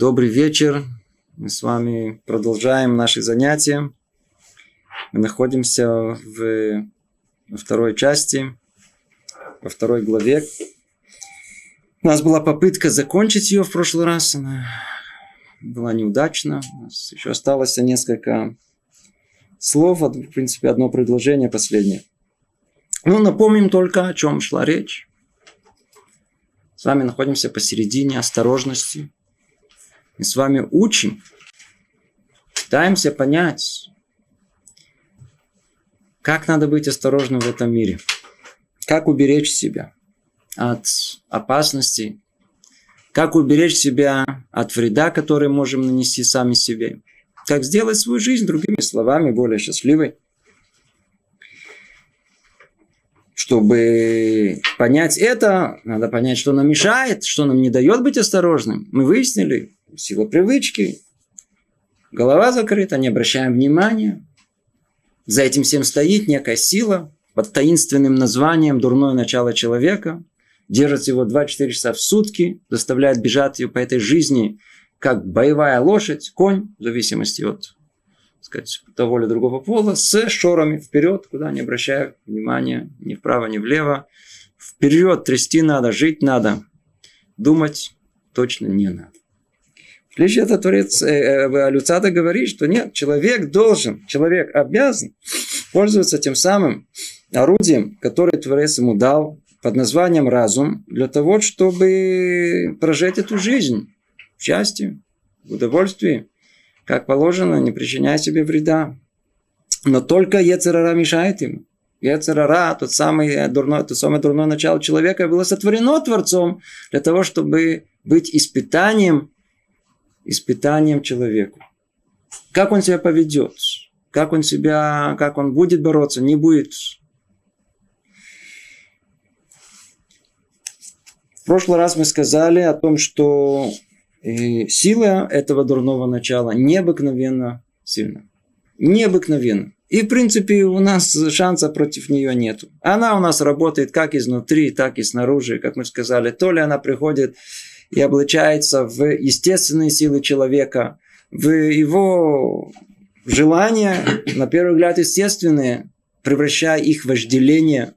Добрый вечер. Мы с вами продолжаем наши занятия. Мы находимся в, во второй части, во второй главе. У нас была попытка закончить ее в прошлый раз. Она была неудачна. У нас еще осталось несколько слов. В принципе, одно предложение последнее. Ну, напомним только, о чем шла речь. С вами находимся посередине осторожности. Мы с вами учим, пытаемся понять, как надо быть осторожным в этом мире. Как уберечь себя от опасностей. Как уберечь себя от вреда, который можем нанести сами себе. Как сделать свою жизнь, другими словами, более счастливой. Чтобы понять это, надо понять, что нам мешает, что нам не дает быть осторожным. Мы выяснили, сила привычки, голова закрыта, не обращаем внимания. За этим всем стоит некая сила под таинственным названием «дурное начало человека», держит его 24 часа в сутки, заставляет бежать ее по этой жизни, как боевая лошадь, конь, в зависимости от сказать, того или другого пола, с шорами вперед, куда не обращая внимания ни вправо, ни влево. Вперед трясти надо, жить надо, думать точно не надо. Лишь это Творец э, э, Люцата говорит, что нет, человек должен, человек обязан пользоваться тем самым орудием, которое Творец ему дал под названием разум, для того, чтобы прожить эту жизнь в счастье, в удовольствии, как положено, не причиняя себе вреда. Но только Ецерара мешает ему. Ецерара, тот самый дурной, то самое дурное начало человека, было сотворено Творцом для того, чтобы быть испытанием, испытанием человеку. Как он себя поведет, как он себя, как он будет бороться, не будет. В прошлый раз мы сказали о том, что и сила этого дурного начала необыкновенно сильна. Необыкновенно. И, в принципе, у нас шанса против нее нету. Она у нас работает как изнутри, так и снаружи. Как мы сказали, то ли она приходит и облачается в естественные силы человека, в его желания, на первый взгляд, естественные, превращая их в вожделение,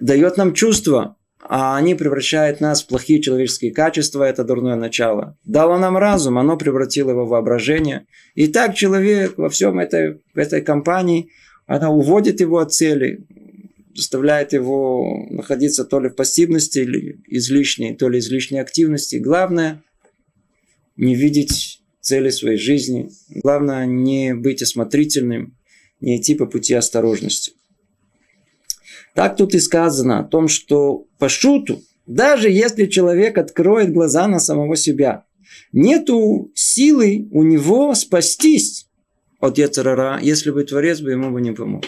дает нам чувство, а они превращают нас в плохие человеческие качества, это дурное начало. Дало нам разум, оно превратило его в воображение. И так человек во всем этой, этой компании, она уводит его от цели, заставляет его находиться то ли в пассивности, или излишней, то ли излишней активности. Главное – не видеть цели своей жизни. Главное – не быть осмотрительным, не идти по пути осторожности. Так тут и сказано о том, что по шуту, даже если человек откроет глаза на самого себя, нету силы у него спастись от Яцерара, если бы Творец бы ему бы не помог.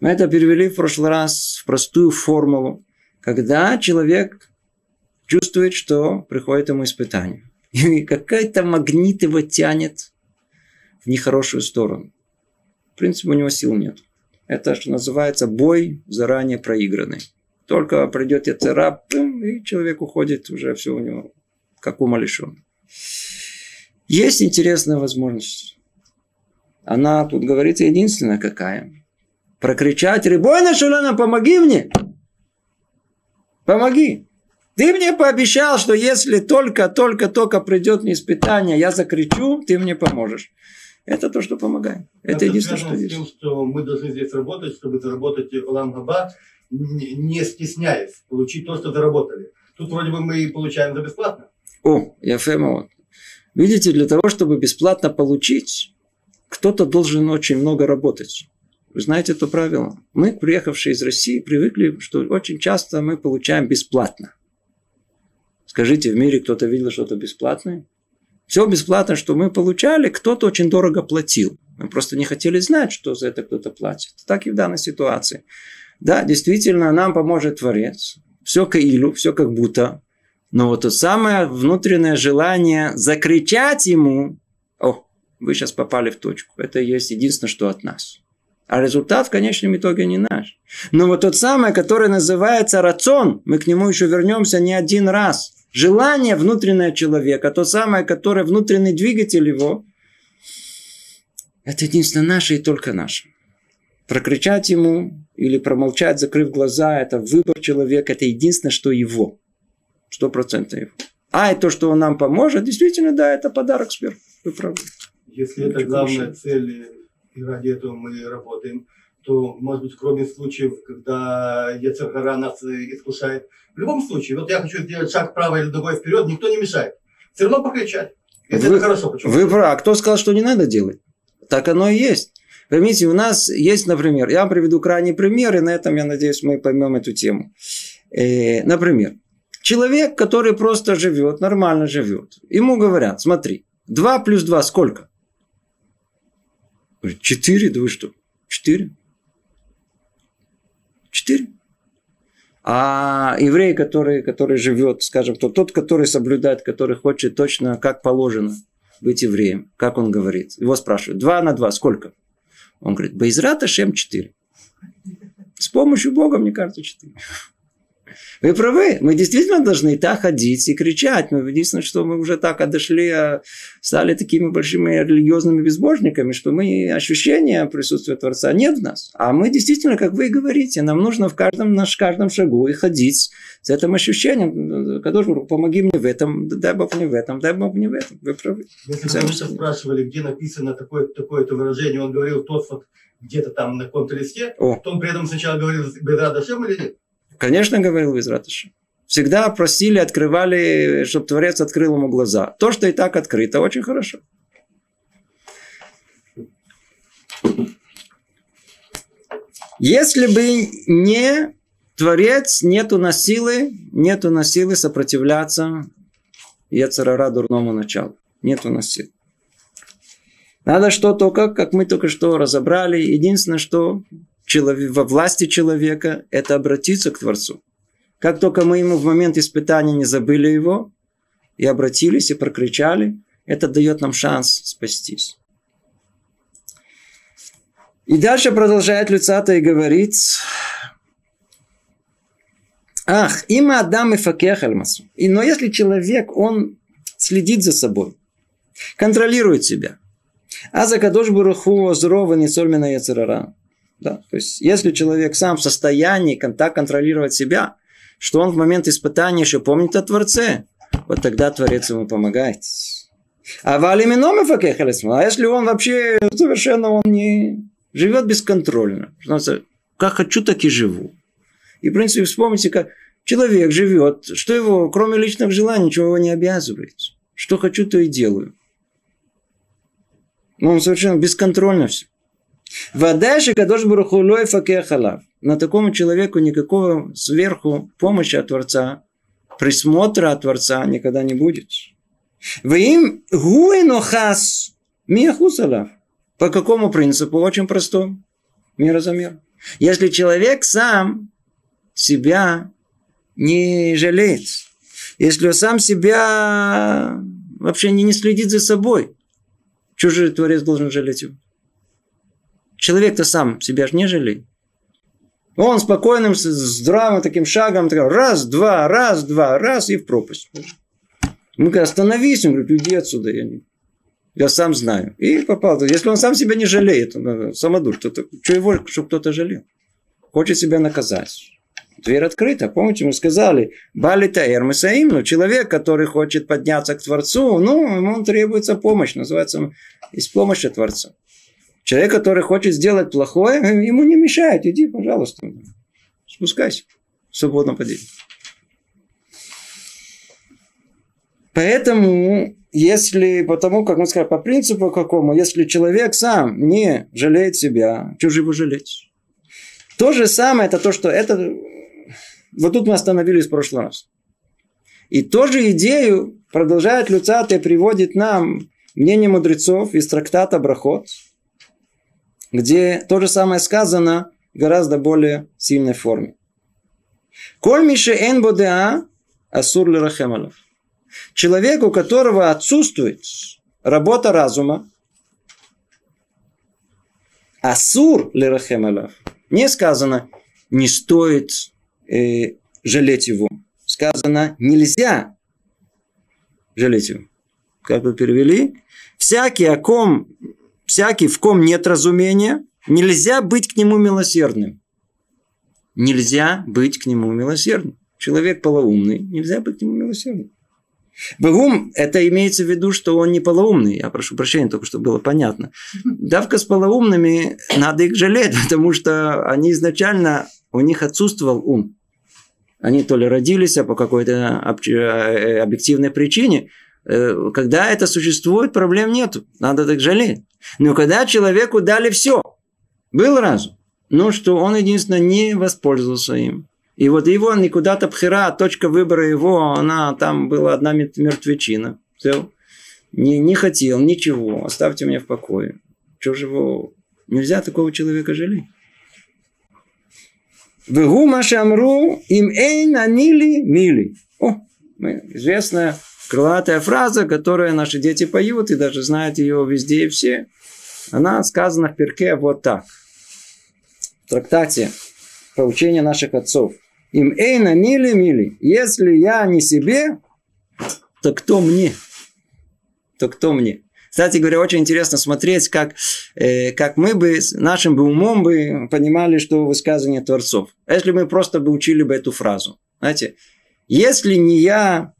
Мы это перевели в прошлый раз в простую формулу, когда человек чувствует, что приходит ему испытание. И какой-то магнит его тянет в нехорошую сторону. В принципе, у него сил нет. Это, что называется, бой заранее проигранный. Только придет яцера, и человек уходит, уже все у него как умалишен. Есть интересная возможность. Она тут говорится единственная какая. Прокричать Рибойна Шулана, помоги мне! Помоги! Ты мне пообещал, что если только, только, только придет мне испытание, я закричу, ты мне поможешь. Это то, что помогает. Это, это единственное, что есть. Тем, что мы должны здесь работать, чтобы заработать Габа, не стесняясь, получить то, что заработали. Тут вроде бы мы и получаем за бесплатно. О, Яфема, видите, для того, чтобы бесплатно получить, кто-то должен очень много работать. Вы знаете это правило? Мы, приехавшие из России, привыкли, что очень часто мы получаем бесплатно. Скажите, в мире кто-то видел что-то бесплатное? Все бесплатно, что мы получали, кто-то очень дорого платил. Мы просто не хотели знать, что за это кто-то платит. Так и в данной ситуации. Да, действительно, нам поможет Творец. Все каилу, все как будто. Но вот то самое внутреннее желание закричать ему, о, вы сейчас попали в точку. Это есть единственное, что от нас. А результат в конечном итоге не наш. Но вот тот самый, который называется рацион, мы к нему еще вернемся не один раз – Желание внутреннего человека, то самое, которое внутренний двигатель его, это единственно наше и только наше. Прокричать ему или промолчать, закрыв глаза, это выбор человека, это единственное, что его. Сто процентов его. А и то, что он нам поможет, действительно, да, это подарок сверху. Вы правы. Если это главная цель, и ради этого мы работаем, то, может быть, кроме случаев, когда Яцергара нас искушает, в любом случае, вот я хочу сделать шаг вправо или другой вперед, никто не мешает. Все равно покричать. Если вы, это хорошо, почему? Вы правы. А кто сказал, что не надо делать? Так оно и есть. Поймите, у нас есть, например, я вам приведу крайний пример, и на этом, я надеюсь, мы поймем эту тему. Э, например, человек, который просто живет, нормально живет, ему говорят, смотри, 2 плюс 2 сколько? Четыре, да вы что? Четыре? Четыре? А еврей, который, который живет, скажем, тот, тот, который соблюдает, который хочет точно, как положено быть евреем, как он говорит. Его спрашивают, два на два, сколько? Он говорит, Байзрата Шем 4. С помощью Бога, мне кажется, 4. Вы правы, мы действительно должны так ходить и кричать. Но единственное, что мы уже так отошли, а стали такими большими религиозными безбожниками, что мы ощущения присутствия Творца нет в нас. А мы действительно, как вы говорите, нам нужно в каждом, наш каждом шагу и ходить с этим ощущением. Который помоги мне в этом, дай Бог мне в этом, дай Бог мне в этом. Вы правы. Если вы спрашивали, где написано такое, такое-то выражение, он говорил тот вот где-то там на контрлисте, то он при этом сначала говорил Бедра Дашем или нет? Конечно, говорил Визратыш. Всегда просили, открывали, чтобы Творец открыл ему глаза. То, что и так открыто, очень хорошо. Если бы не Творец, нету у нас силы, нету у нас силы сопротивляться Ецарара дурному началу. Нет у нас сил. Надо что только, как мы только что разобрали, единственное, что во власти человека – это обратиться к Творцу. Как только мы ему в момент испытания не забыли его, и обратились, и прокричали, это дает нам шанс спастись. И дальше продолжает Люцата и говорит, Ах, има Адам и факех И но если человек, он следит за собой, контролирует себя, а за кадош бураху зрова не сольмина яцерара, да? То есть, если человек сам в состоянии так контролировать себя, что он в момент испытания еще помнит о Творце, вот тогда Творец ему помогает. А А если он вообще совершенно он не живет бесконтрольно, как хочу, так и живу. И, в принципе, вспомните, как человек живет, что его, кроме личных желаний, ничего его не обязывает. Что хочу, то и делаю. Но он совершенно бесконтрольно все. Вадаши Кадош Барухулой Факехалав. На такому человеку никакого сверху помощи от Творца, присмотра от Творца никогда не будет. Вы им гуинохас миахусалав. По какому принципу? Очень простому. Мера за мер. Если человек сам себя не жалеет, если он сам себя вообще не, не следит за собой, чужой Творец должен жалеть его? Человек-то сам себя же не жалеет. Он спокойным, здравым таким шагом, раз, два, раз, два, раз и в пропасть. Мы говорим, остановись, он говорит, уйди отсюда, я, не, я сам знаю. И попал. Если он сам себя не жалеет, он самодур, то, то, что его, чтобы кто-то жалел? Хочет себя наказать. Дверь открыта. Помните, мы сказали, Бали Таэр Масаим, ну, человек, который хочет подняться к Творцу, ну, ему требуется помощь. Называется, помощь от Творца. Человек, который хочет сделать плохое, ему не мешает. Иди, пожалуйста. Спускайся. В свободном падении. Поэтому, если, потому как мы сказали, по принципу какому, если человек сам не жалеет себя, что же его жалеть? То же самое, это то, что это... Вот тут мы остановились в прошлый раз. И ту же идею продолжает Люцат и приводит нам мнение мудрецов из трактата Брахот – где то же самое сказано в гораздо более сильной форме. Коль мише эн бодеа асур лирахемалов. Человек, у которого отсутствует работа разума, асур лирахемалов. Не сказано, не стоит э, жалеть его. Сказано, нельзя жалеть его. Как вы перевели? Всякий, о ком, всякий, в ком нет разумения, нельзя быть к нему милосердным. Нельзя быть к нему милосердным. Человек полоумный, нельзя быть к нему милосердным. Богум, это имеется в виду, что он не полоумный. Я прошу прощения, только чтобы было понятно. Давка с полоумными надо их жалеть, потому что они изначально, у них отсутствовал ум. Они то ли родились, а по какой-то э, объективной причине. Э, когда это существует, проблем нет. Надо так жалеть. Но когда человеку дали все, был разум, но что он единственно не воспользовался им. И вот его не куда-то пхера, точка выбора его, она там была одна мертвечина. Все. Не, не хотел ничего, оставьте меня в покое. Чего же его... Нельзя такого человека жалеть. Вегу машамру им эйн анили мили. О, известная крылатая фраза, которую наши дети поют и даже знают ее везде и все. Она сказана в перке вот так. В трактате поучения наших отцов – им эйна мили мили. Если я не себе, то кто мне? То кто мне? Кстати говоря, очень интересно смотреть, как, э, как мы бы нашим бы умом бы понимали, что высказывание Творцов. Если мы просто бы учили бы эту фразу. Знаете, если не я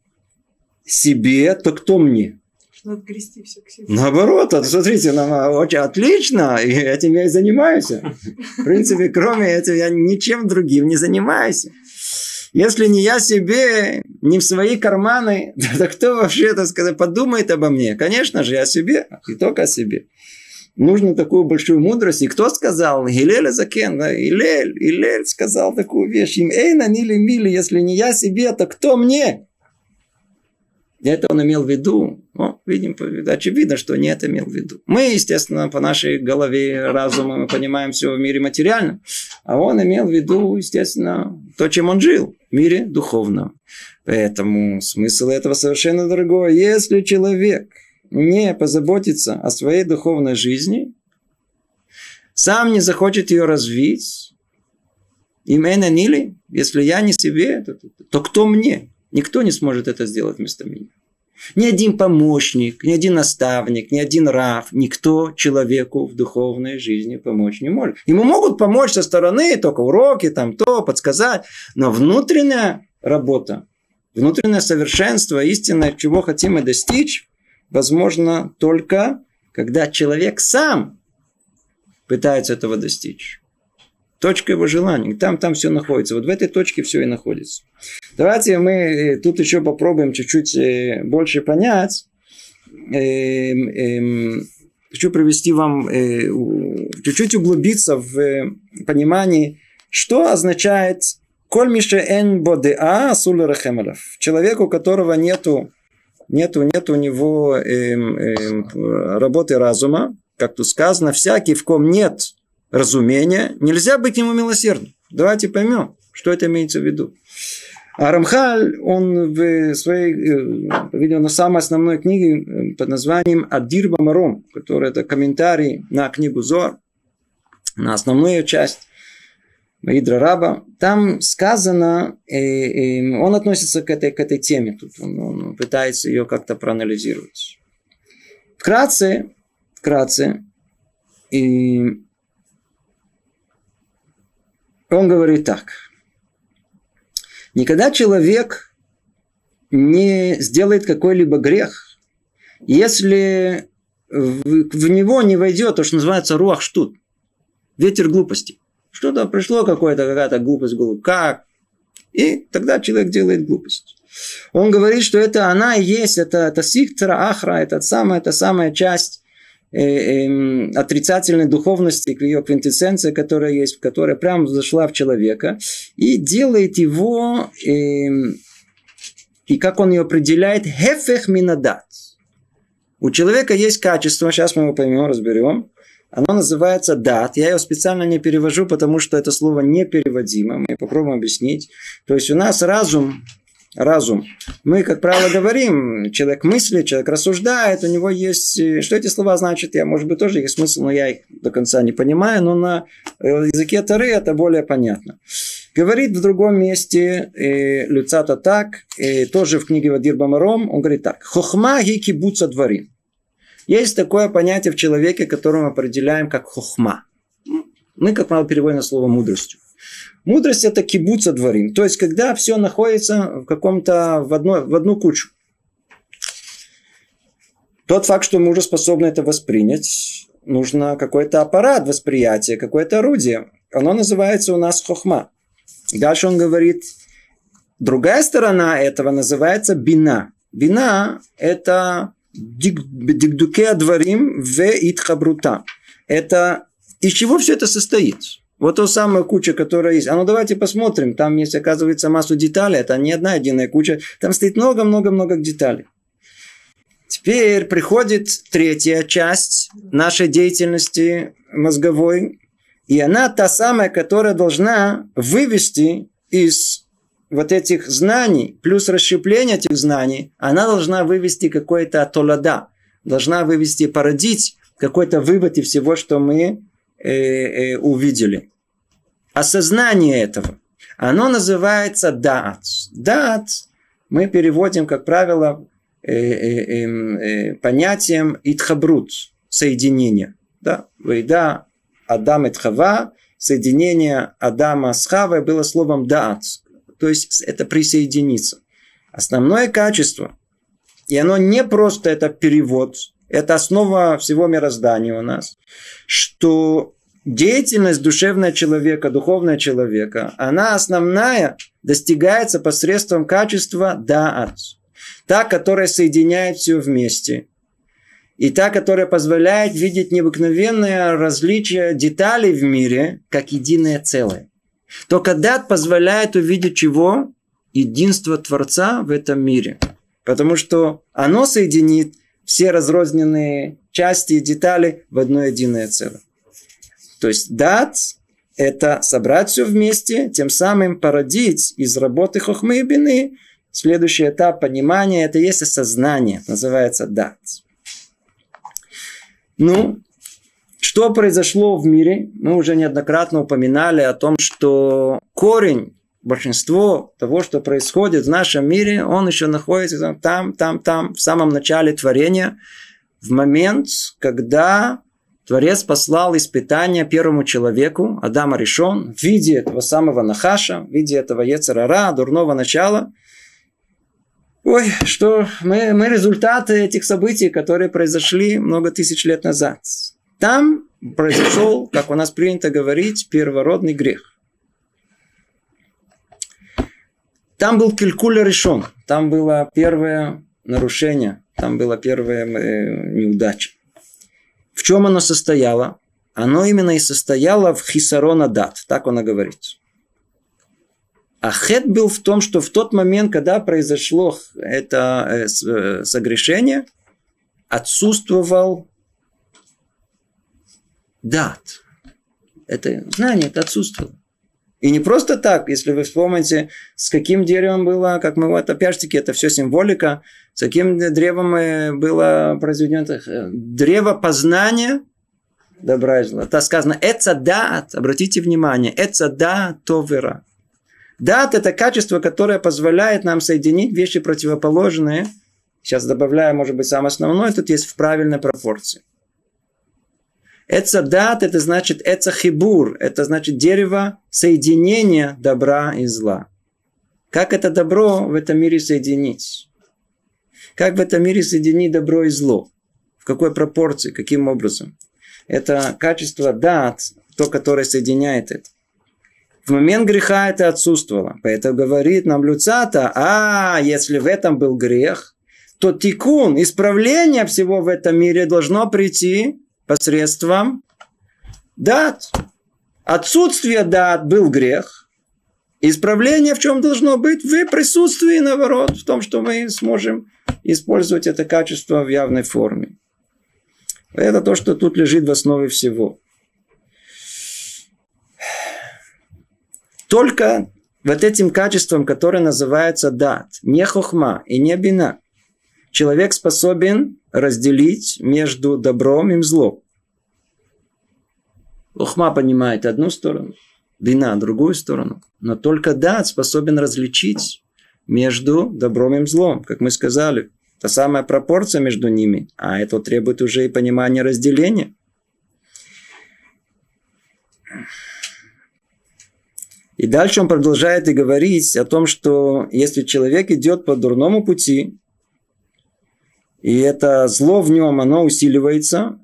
себе, то кто мне? Надо грести все к себе. Наоборот, вот, смотрите, нам а, очень отлично, и этим я и занимаюсь. В принципе, кроме этого, я ничем другим не занимаюсь. Если не я себе, не в свои карманы, то кто вообще, это сказать, подумает обо мне? Конечно же, я себе, и только о себе. Нужно такую большую мудрость. И кто сказал? Гилель Закен. Да? Илель, Илель сказал такую вещь. Им эй, нанили мили, если не я себе, то кто мне? Это он имел в виду. Ну, видим, очевидно, что не это имел в виду. Мы, естественно, по нашей голове, разуму, мы понимаем все в мире материальном. А он имел в виду, естественно, то, чем он жил. В мире духовном. Поэтому смысл этого совершенно другой. Если человек не позаботится о своей духовной жизни, сам не захочет ее развить, именно Нили, если я не себе, то, то, то кто мне? Никто не сможет это сделать вместо меня. Ни один помощник, ни один наставник, ни один рав, никто человеку в духовной жизни помочь не может. Ему могут помочь со стороны, только уроки, там то, подсказать, но внутренняя работа, внутреннее совершенство, истинное, чего хотим мы достичь, возможно только когда человек сам пытается этого достичь. Точка его желаний. Там, там все находится. Вот в этой точке все и находится. Давайте мы э, тут еще попробуем чуть-чуть э, больше понять. Эм, эм, хочу привести вам, э, чуть-чуть углубиться в понимании, что означает Коль мише эн бодеа сулерахемелев. Человеку, у которого нету, нету, нету у него эм, работы разума, как тут сказано, всякий, в ком нет разумения, нельзя быть ему милосердным. Давайте поймем, что это имеется в виду. А он в своей, э, видел на самой основной книге э, под названием Адир Бамаром, который это комментарий на книгу Зор, на основную часть Маидра Раба, там сказано, э, э, он относится к этой, к этой теме, тут он, он пытается ее как-то проанализировать. Вкратце, вкратце, и он говорит так. Никогда человек не сделает какой-либо грех, если в, в него не войдет то, что называется руах штут, ветер глупости. Что-то пришло какое-то, какая-то глупость в голову. Как? И тогда человек делает глупость. Он говорит, что это она и есть, это, это сихтра ахра, это самая, это самая часть отрицательной духовности, к ее квинтэссенции, которая есть, которая прямо зашла в человека и делает его, эм, и как он ее определяет, хефех минадат. У человека есть качество, сейчас мы его поймем, разберем. Оно называется дат. Я его специально не перевожу, потому что это слово непереводимо. Мы попробуем объяснить. То есть у нас разум разум. Мы, как правило, говорим, человек мыслит, человек рассуждает, у него есть... Э, что эти слова значат, я, может быть, тоже есть смысл, но я их до конца не понимаю, но на э, языке Тары это более понятно. Говорит в другом месте э, Люцата так, э, тоже в книге Вадир Бамаром, он говорит так. Хохма ги кибуца дворим. Есть такое понятие в человеке, которое мы определяем как хохма. Мы, как правило, переводим на слово мудростью. Мудрость это кибуца дворим. То есть, когда все находится в каком-то, в, одно, в одну кучу. Тот факт, что мы уже способны это воспринять, нужно какой-то аппарат восприятия, какое-то орудие. Оно называется у нас хохма. Дальше он говорит, другая сторона этого называется бина. Бина – это дикдуке дворим в итхабрута. Это из чего все это состоит? Вот то самая куча, которая есть. А ну давайте посмотрим. Там есть, оказывается, массу деталей. Это не одна единая куча. Там стоит много-много-много деталей. Теперь приходит третья часть нашей деятельности мозговой. И она та самая, которая должна вывести из вот этих знаний, плюс расщепление этих знаний, она должна вывести какой-то толада, должна вывести, породить какой-то вывод из всего, что мы э, э, увидели. Осознание этого. Оно называется даат. Даат мы переводим, как правило, э, э, эм, э, понятием итхабрут, соединение. Да? Вейда Адам и Хава, соединение Адама с Хавой было словом даат. То есть это присоединиться. Основное качество, и оно не просто это перевод, это основа всего мироздания у нас, что деятельность душевного человека, духовного человека, она основная достигается посредством качества даат. Та, которая соединяет все вместе. И та, которая позволяет видеть необыкновенное различие деталей в мире, как единое целое. Только дат позволяет увидеть чего? Единство Творца в этом мире. Потому что оно соединит все разрозненные части и детали в одно единое целое. То есть дат – это собрать все вместе, тем самым породить из работы хохмы и бины следующий этап понимания – это есть осознание, называется дат. Ну, что произошло в мире? Мы уже неоднократно упоминали о том, что корень большинство того, что происходит в нашем мире, он еще находится там, там, там, в самом начале творения, в момент, когда Творец послал испытание первому человеку, Адама решен, в виде этого самого Нахаша, в виде этого Ецерара, дурного начала. Ой, что мы, мы результаты этих событий, которые произошли много тысяч лет назад. Там произошел, как у нас принято говорить, первородный грех. Там был Килькуля решен. Там было первое нарушение. Там была первая э, неудача. В чем оно состояло? Оно именно и состояло в хисарона дат. Так он и говорит. А хет был в том, что в тот момент, когда произошло это э, э, согрешение, отсутствовал дат. Это знание, это отсутствовало. И не просто так, если вы вспомните, с каким деревом было, как мы вот опять-таки, это все символика, с каким древом было произведено э, древо познания добра и зла. Это сказано, это дат, обратите внимание, это да товера. Дат – это качество, которое позволяет нам соединить вещи противоположные. Сейчас добавляю, может быть, самое основное, тут есть в правильной пропорции. Эцадат – это значит эцахибур, это значит дерево соединения добра и зла. Как это добро в этом мире соединить? Как в этом мире соединить добро и зло? В какой пропорции? Каким образом? Это качество дат, то, которое соединяет это. В момент греха это отсутствовало. Поэтому говорит нам Люцата, а если в этом был грех, то тикун, исправление всего в этом мире должно прийти посредством дат. Отсутствие дат был грех. Исправление в чем должно быть? В присутствии, наоборот, в том, что мы сможем использовать это качество в явной форме. Это то, что тут лежит в основе всего. Только вот этим качеством, которое называется дат, не хохма и не бина, человек способен разделить между добром и злом. Хохма понимает одну сторону, Бина – другую сторону. Но только дат способен различить между добром и злом, как мы сказали. Та самая пропорция между ними, а это требует уже и понимания разделения. И дальше он продолжает и говорить о том, что если человек идет по дурному пути, и это зло в нем, оно усиливается,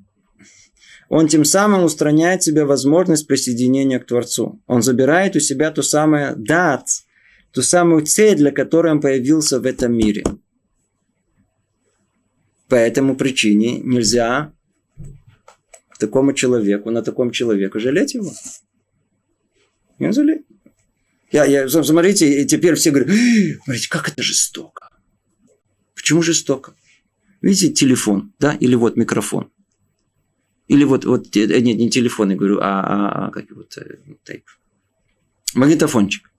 он тем самым устраняет себе возможность присоединения к Творцу. Он забирает у себя ту самую дат, ту самую цель, для которой он появился в этом мире. По этому причине нельзя такому человеку, на таком человеку жалеть его. Не жалеть. Я, я, смотрите, и теперь все говорят, смотрите, как это жестоко. Почему жестоко? Видите, телефон, да, или вот микрофон. Или вот, вот э, нет, не телефон, я говорю, а, а, а как вот, э, тейп. Магнитофончик.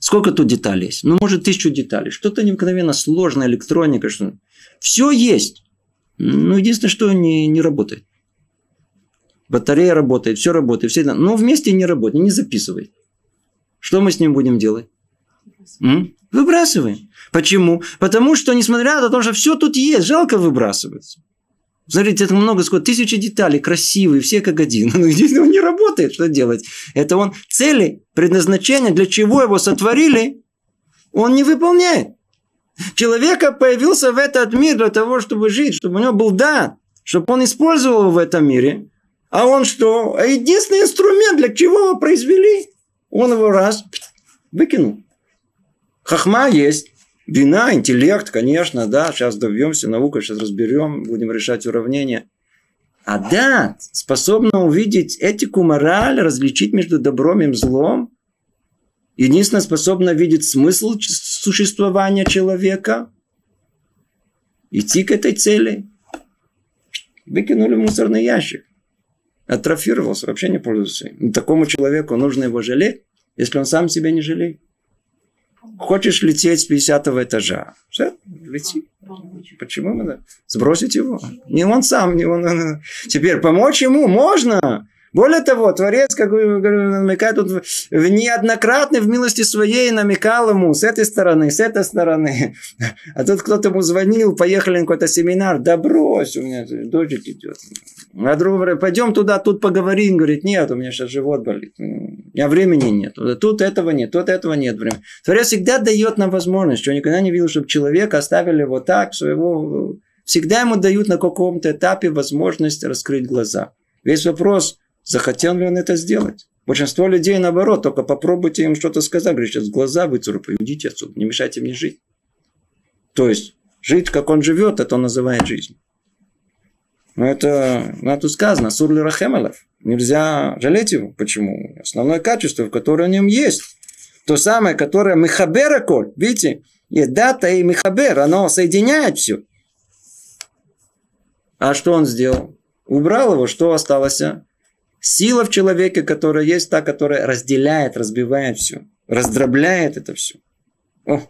Сколько тут деталей есть? Ну, может, тысячу деталей. Что-то необыкновенно сложная электроника. Что... Все есть. Ну, единственное, что не, не работает. Батарея работает, все работает, все это. Но вместе не работает, не записывает. Что мы с ним будем делать? М? Выбрасываем. Почему? Потому что, несмотря на то, что все тут есть, жалко выбрасывается. Смотрите, это много, сколько, тысячи деталей, красивые, все как один. Но здесь он не работает, что делать? Это он цели, предназначения, для чего его сотворили, он не выполняет. Человека появился в этот мир для того, чтобы жить, чтобы у него был да, чтобы он использовал его в этом мире. А он что? А единственный инструмент, для чего его произвели, он его раз выкинул. Хахма есть. Вина, интеллект, конечно, да, сейчас добьемся, наука, сейчас разберем, будем решать уравнения. А да, способна увидеть этику, мораль, различить между добром и злом. Единственное, способна видеть смысл существования человека. Идти к этой цели. Выкинули мусорный ящик. Атрофировался, вообще не пользуется. Такому человеку нужно его жалеть, если он сам себя не жалеет. Хочешь лететь с 50 этажа? Все, лети. Почему надо? Сбросить его? Не он сам, не он. Теперь помочь ему можно. Более того, Творец, как вы намекает, тут неоднократно в милости своей намекал ему с этой стороны, с этой стороны. А тут кто-то ему звонил, поехали на какой-то семинар. Да брось, у меня дождик идет. А другой говорит, пойдем туда, тут поговорим. Говорит, нет, у меня сейчас живот болит. У меня времени нет. Тут этого нет, тут этого нет времени. Творец всегда дает нам возможность, что никогда не видел, чтобы человека оставили вот так, своего... Всегда ему дают на каком-то этапе возможность раскрыть глаза. Весь вопрос – Захотел ли он это сделать? Большинство людей наоборот, только попробуйте им что-то сказать. Говорит, сейчас глаза выцарапаю, идите отсюда, не мешайте мне жить. То есть, жить, как он живет, это он называет жизнь. Но это, ну, тут сказано, сурли рахемалов. Нельзя жалеть его. Почему? Основное качество, которое в нем есть. То самое, которое михабера коль. Видите? И дата и михабер, оно соединяет все. А что он сделал? Убрал его, что осталось? Сила в человеке, которая есть та, которая разделяет, разбивает все, раздробляет это все. О,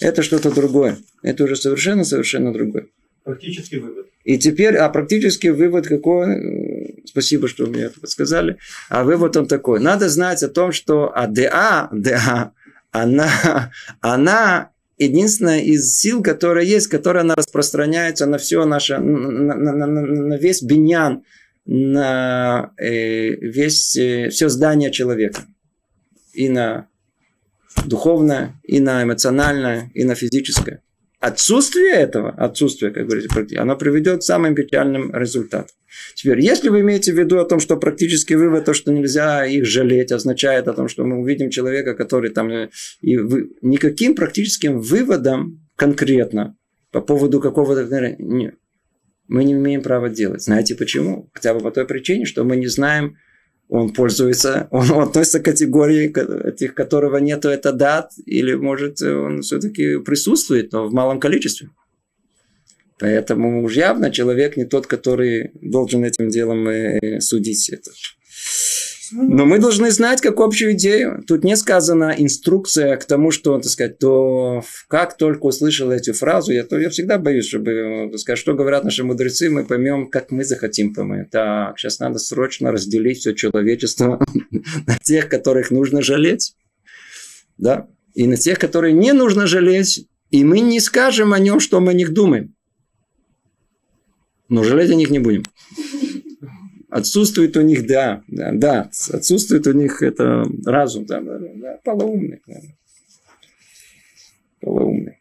это что-то другое. Это уже совершенно-совершенно другое. Практический вывод. И теперь, а практический вывод какой? Спасибо, что мне это подсказали. А вывод он такой. Надо знать о том, что АДА, ДА, она, она единственная из сил, которая есть, которая она распространяется на все наше, на, на, на, на весь биньян, на э, весь, э, все здание человека. И на духовное, и на эмоциональное, и на физическое. Отсутствие этого, отсутствие, как говорится, оно приведет к самым печальным результатам. Теперь, если вы имеете в виду о том, что практический вывод, то, что нельзя их жалеть, означает о том, что мы увидим человека, который там... Э, и вы, никаким практическим выводом конкретно по поводу какого-то... Нет мы не имеем права делать. Знаете почему? Хотя бы по той причине, что мы не знаем, он пользуется, он, относится к категории, этих, которого нету, это дат, или, может, он все-таки присутствует, но в малом количестве. Поэтому уж явно человек не тот, который должен этим делом э, судить это. Но мы должны знать как общую идею. Тут не сказана инструкция к тому, что, так сказать, то как только услышал эту фразу, я, то я всегда боюсь, чтобы, так сказать, что говорят наши мудрецы, мы поймем, как мы захотим поймем. Так, сейчас надо срочно разделить все человечество на тех, которых нужно жалеть. Да? И на тех, которые не нужно жалеть, и мы не скажем о нем, что мы о них думаем. Но жалеть о них не будем. Отсутствует у них, да, да, да, отсутствует у них это разум, да, да, да полоумный. Да. Полоумный.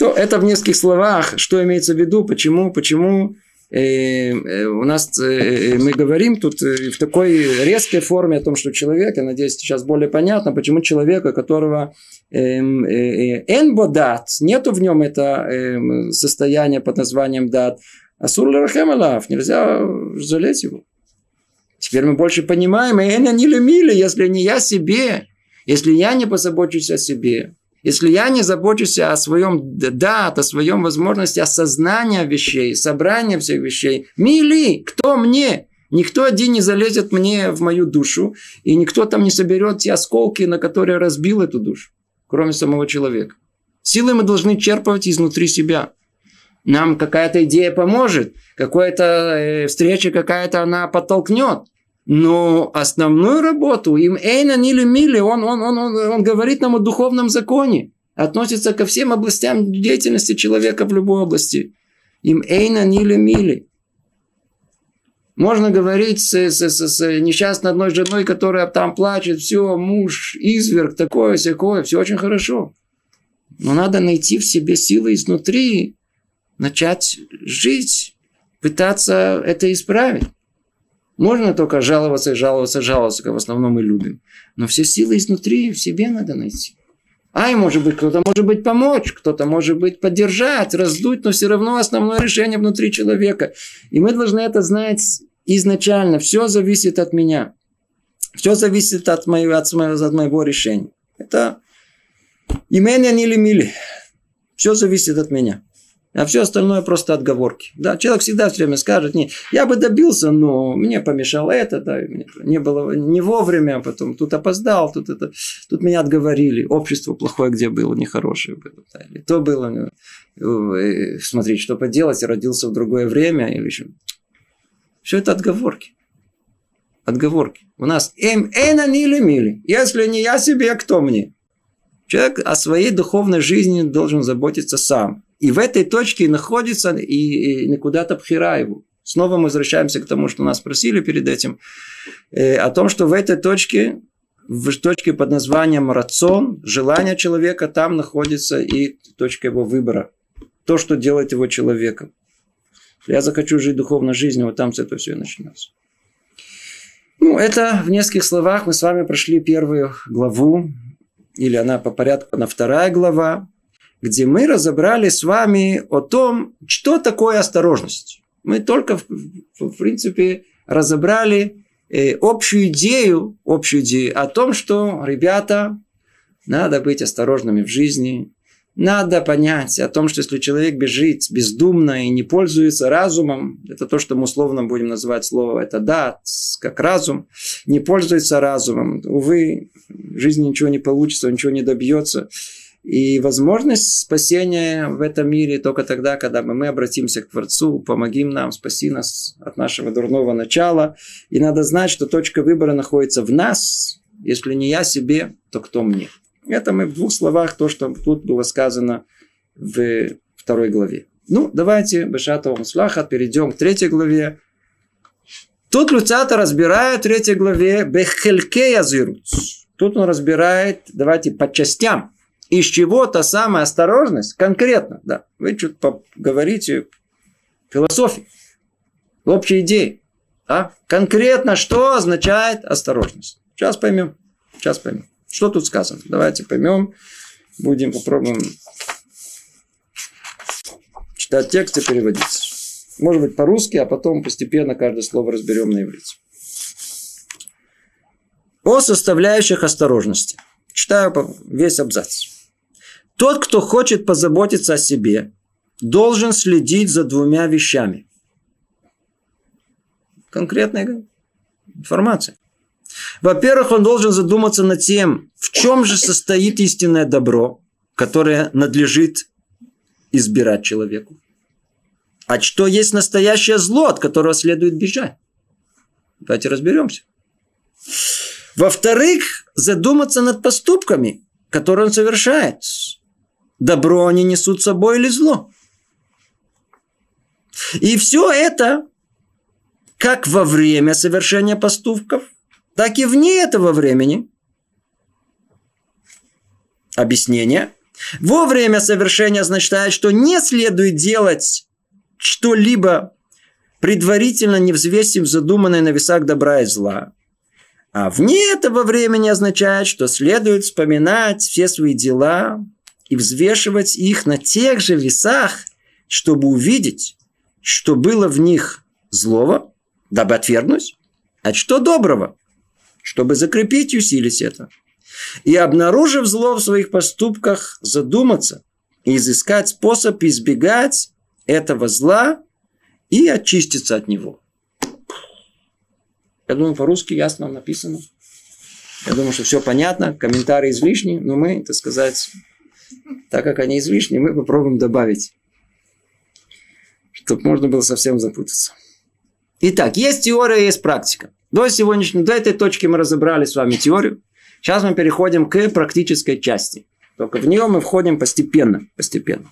То это в нескольких словах, что имеется в виду, почему, почему э, э, у нас э, э мы говорим тут э, в такой резкой форме о том, что человек, я надеюсь, сейчас более понятно, почему человека, которого эм, энбодат, нету в нем это э, состояние под названием дат, асур ларахем нельзя жалеть его. Теперь мы больше понимаем, и не любили, если не я себе, если я не позабочусь о себе, если я не забочусь о своем дат, о своем возможности осознания вещей, собрания всех вещей, мили, кто мне? Никто один не залезет мне в мою душу, и никто там не соберет те осколки, на которые разбил эту душу, кроме самого человека. Силы мы должны черпать изнутри себя. Нам какая-то идея поможет, какая-то э, встреча какая-то она подтолкнет. Но основную работу им Эйна Нили Мили, он, он, он, он, он говорит нам о духовном законе. Относится ко всем областям деятельности человека в любой области. Им Эйна Нили Мили. Можно говорить с, с, с, с несчастной одной женой, которая там плачет, все, муж, изверг, такое, всякое, все очень хорошо. Но надо найти в себе силы изнутри, начать жить, пытаться это исправить. Можно только жаловаться, жаловаться, жаловаться, как в основном мы любим. Но все силы изнутри в себе надо найти. Ай, может быть, кто-то может быть помочь, кто-то может быть поддержать, раздуть, но все равно основное решение внутри человека. И мы должны это знать изначально. Все зависит от меня. Все зависит от моего, от моего, от моего решения. Это имение не мили. Все зависит от меня. А все остальное просто отговорки. Да, человек всегда все время скажет, не, я бы добился, но мне помешало это, да, не было не вовремя, а потом тут опоздал, тут это, тут меня отговорили, общество плохое где было, нехорошее было, да, или то было, э, смотри, что поделать, родился в другое время, или еще. Все это отговорки. Отговорки. У нас эм эна нили мили. Если не я себе, кто мне? Человек о своей духовной жизни должен заботиться сам. И в этой точке находится и, и куда-то пхира его. Снова мы возвращаемся к тому, что нас спросили перед этим, э, о том, что в этой точке, в точке под названием рацион, желание человека, там находится и точка его выбора. То, что делает его человеком. Я захочу жить духовной жизнью, вот там с этого все и начнется. Ну, это в нескольких словах мы с вами прошли первую главу, или она по порядку, она вторая глава где мы разобрали с вами о том, что такое осторожность. Мы только, в, принципе, разобрали э, общую идею, общую идею о том, что, ребята, надо быть осторожными в жизни, надо понять о том, что если человек бежит бездумно и не пользуется разумом, это то, что мы условно будем называть слово, это да, как разум, не пользуется разумом, увы, в жизни ничего не получится, ничего не добьется. И возможность спасения в этом мире только тогда, когда мы обратимся к Творцу, помогим нам, спаси нас от нашего дурного начала. И надо знать, что точка выбора находится в нас. Если не я себе, то кто мне? Это мы в двух словах то, что тут было сказано в второй главе. Ну, давайте, Бешатова Муслаха, перейдем к третьей главе. Тут Люцата разбирает в третьей главе Бехельке Язирут. Тут он разбирает, давайте по частям – из чего та самая осторожность, конкретно, да, вы что-то говорите философии, общей идеи, да, конкретно что означает осторожность. Сейчас поймем, сейчас поймем. Что тут сказано? Давайте поймем, будем попробуем читать текст и переводить. Может быть по-русски, а потом постепенно каждое слово разберем на иврите. О составляющих осторожности. Читаю весь абзац. Тот, кто хочет позаботиться о себе, должен следить за двумя вещами. Конкретная информация. Во-первых, он должен задуматься над тем, в чем же состоит истинное добро, которое надлежит избирать человеку. А что есть настоящее зло, от которого следует бежать? Давайте разберемся. Во-вторых, задуматься над поступками, которые он совершает. Добро они несут с собой или зло. И все это как во время совершения поступков, так и вне этого времени. Объяснение. Во время совершения означает, что не следует делать что-либо предварительно не взвесив задуманное на весах добра и зла. А вне этого времени означает, что следует вспоминать все свои дела и взвешивать их на тех же весах, чтобы увидеть, что было в них злого, дабы отвергнуть, а что доброго, чтобы закрепить и усилить это. И обнаружив зло в своих поступках, задуматься и изыскать способ избегать этого зла и очиститься от него. Я думаю, по-русски ясно написано. Я думаю, что все понятно, комментарии излишни, но мы, так сказать, так как они излишни, мы попробуем добавить, чтобы можно было совсем запутаться. Итак, есть теория, есть практика. До сегодняшней, до этой точки мы разобрали с вами теорию. Сейчас мы переходим к практической части. Только в нее мы входим постепенно, постепенно.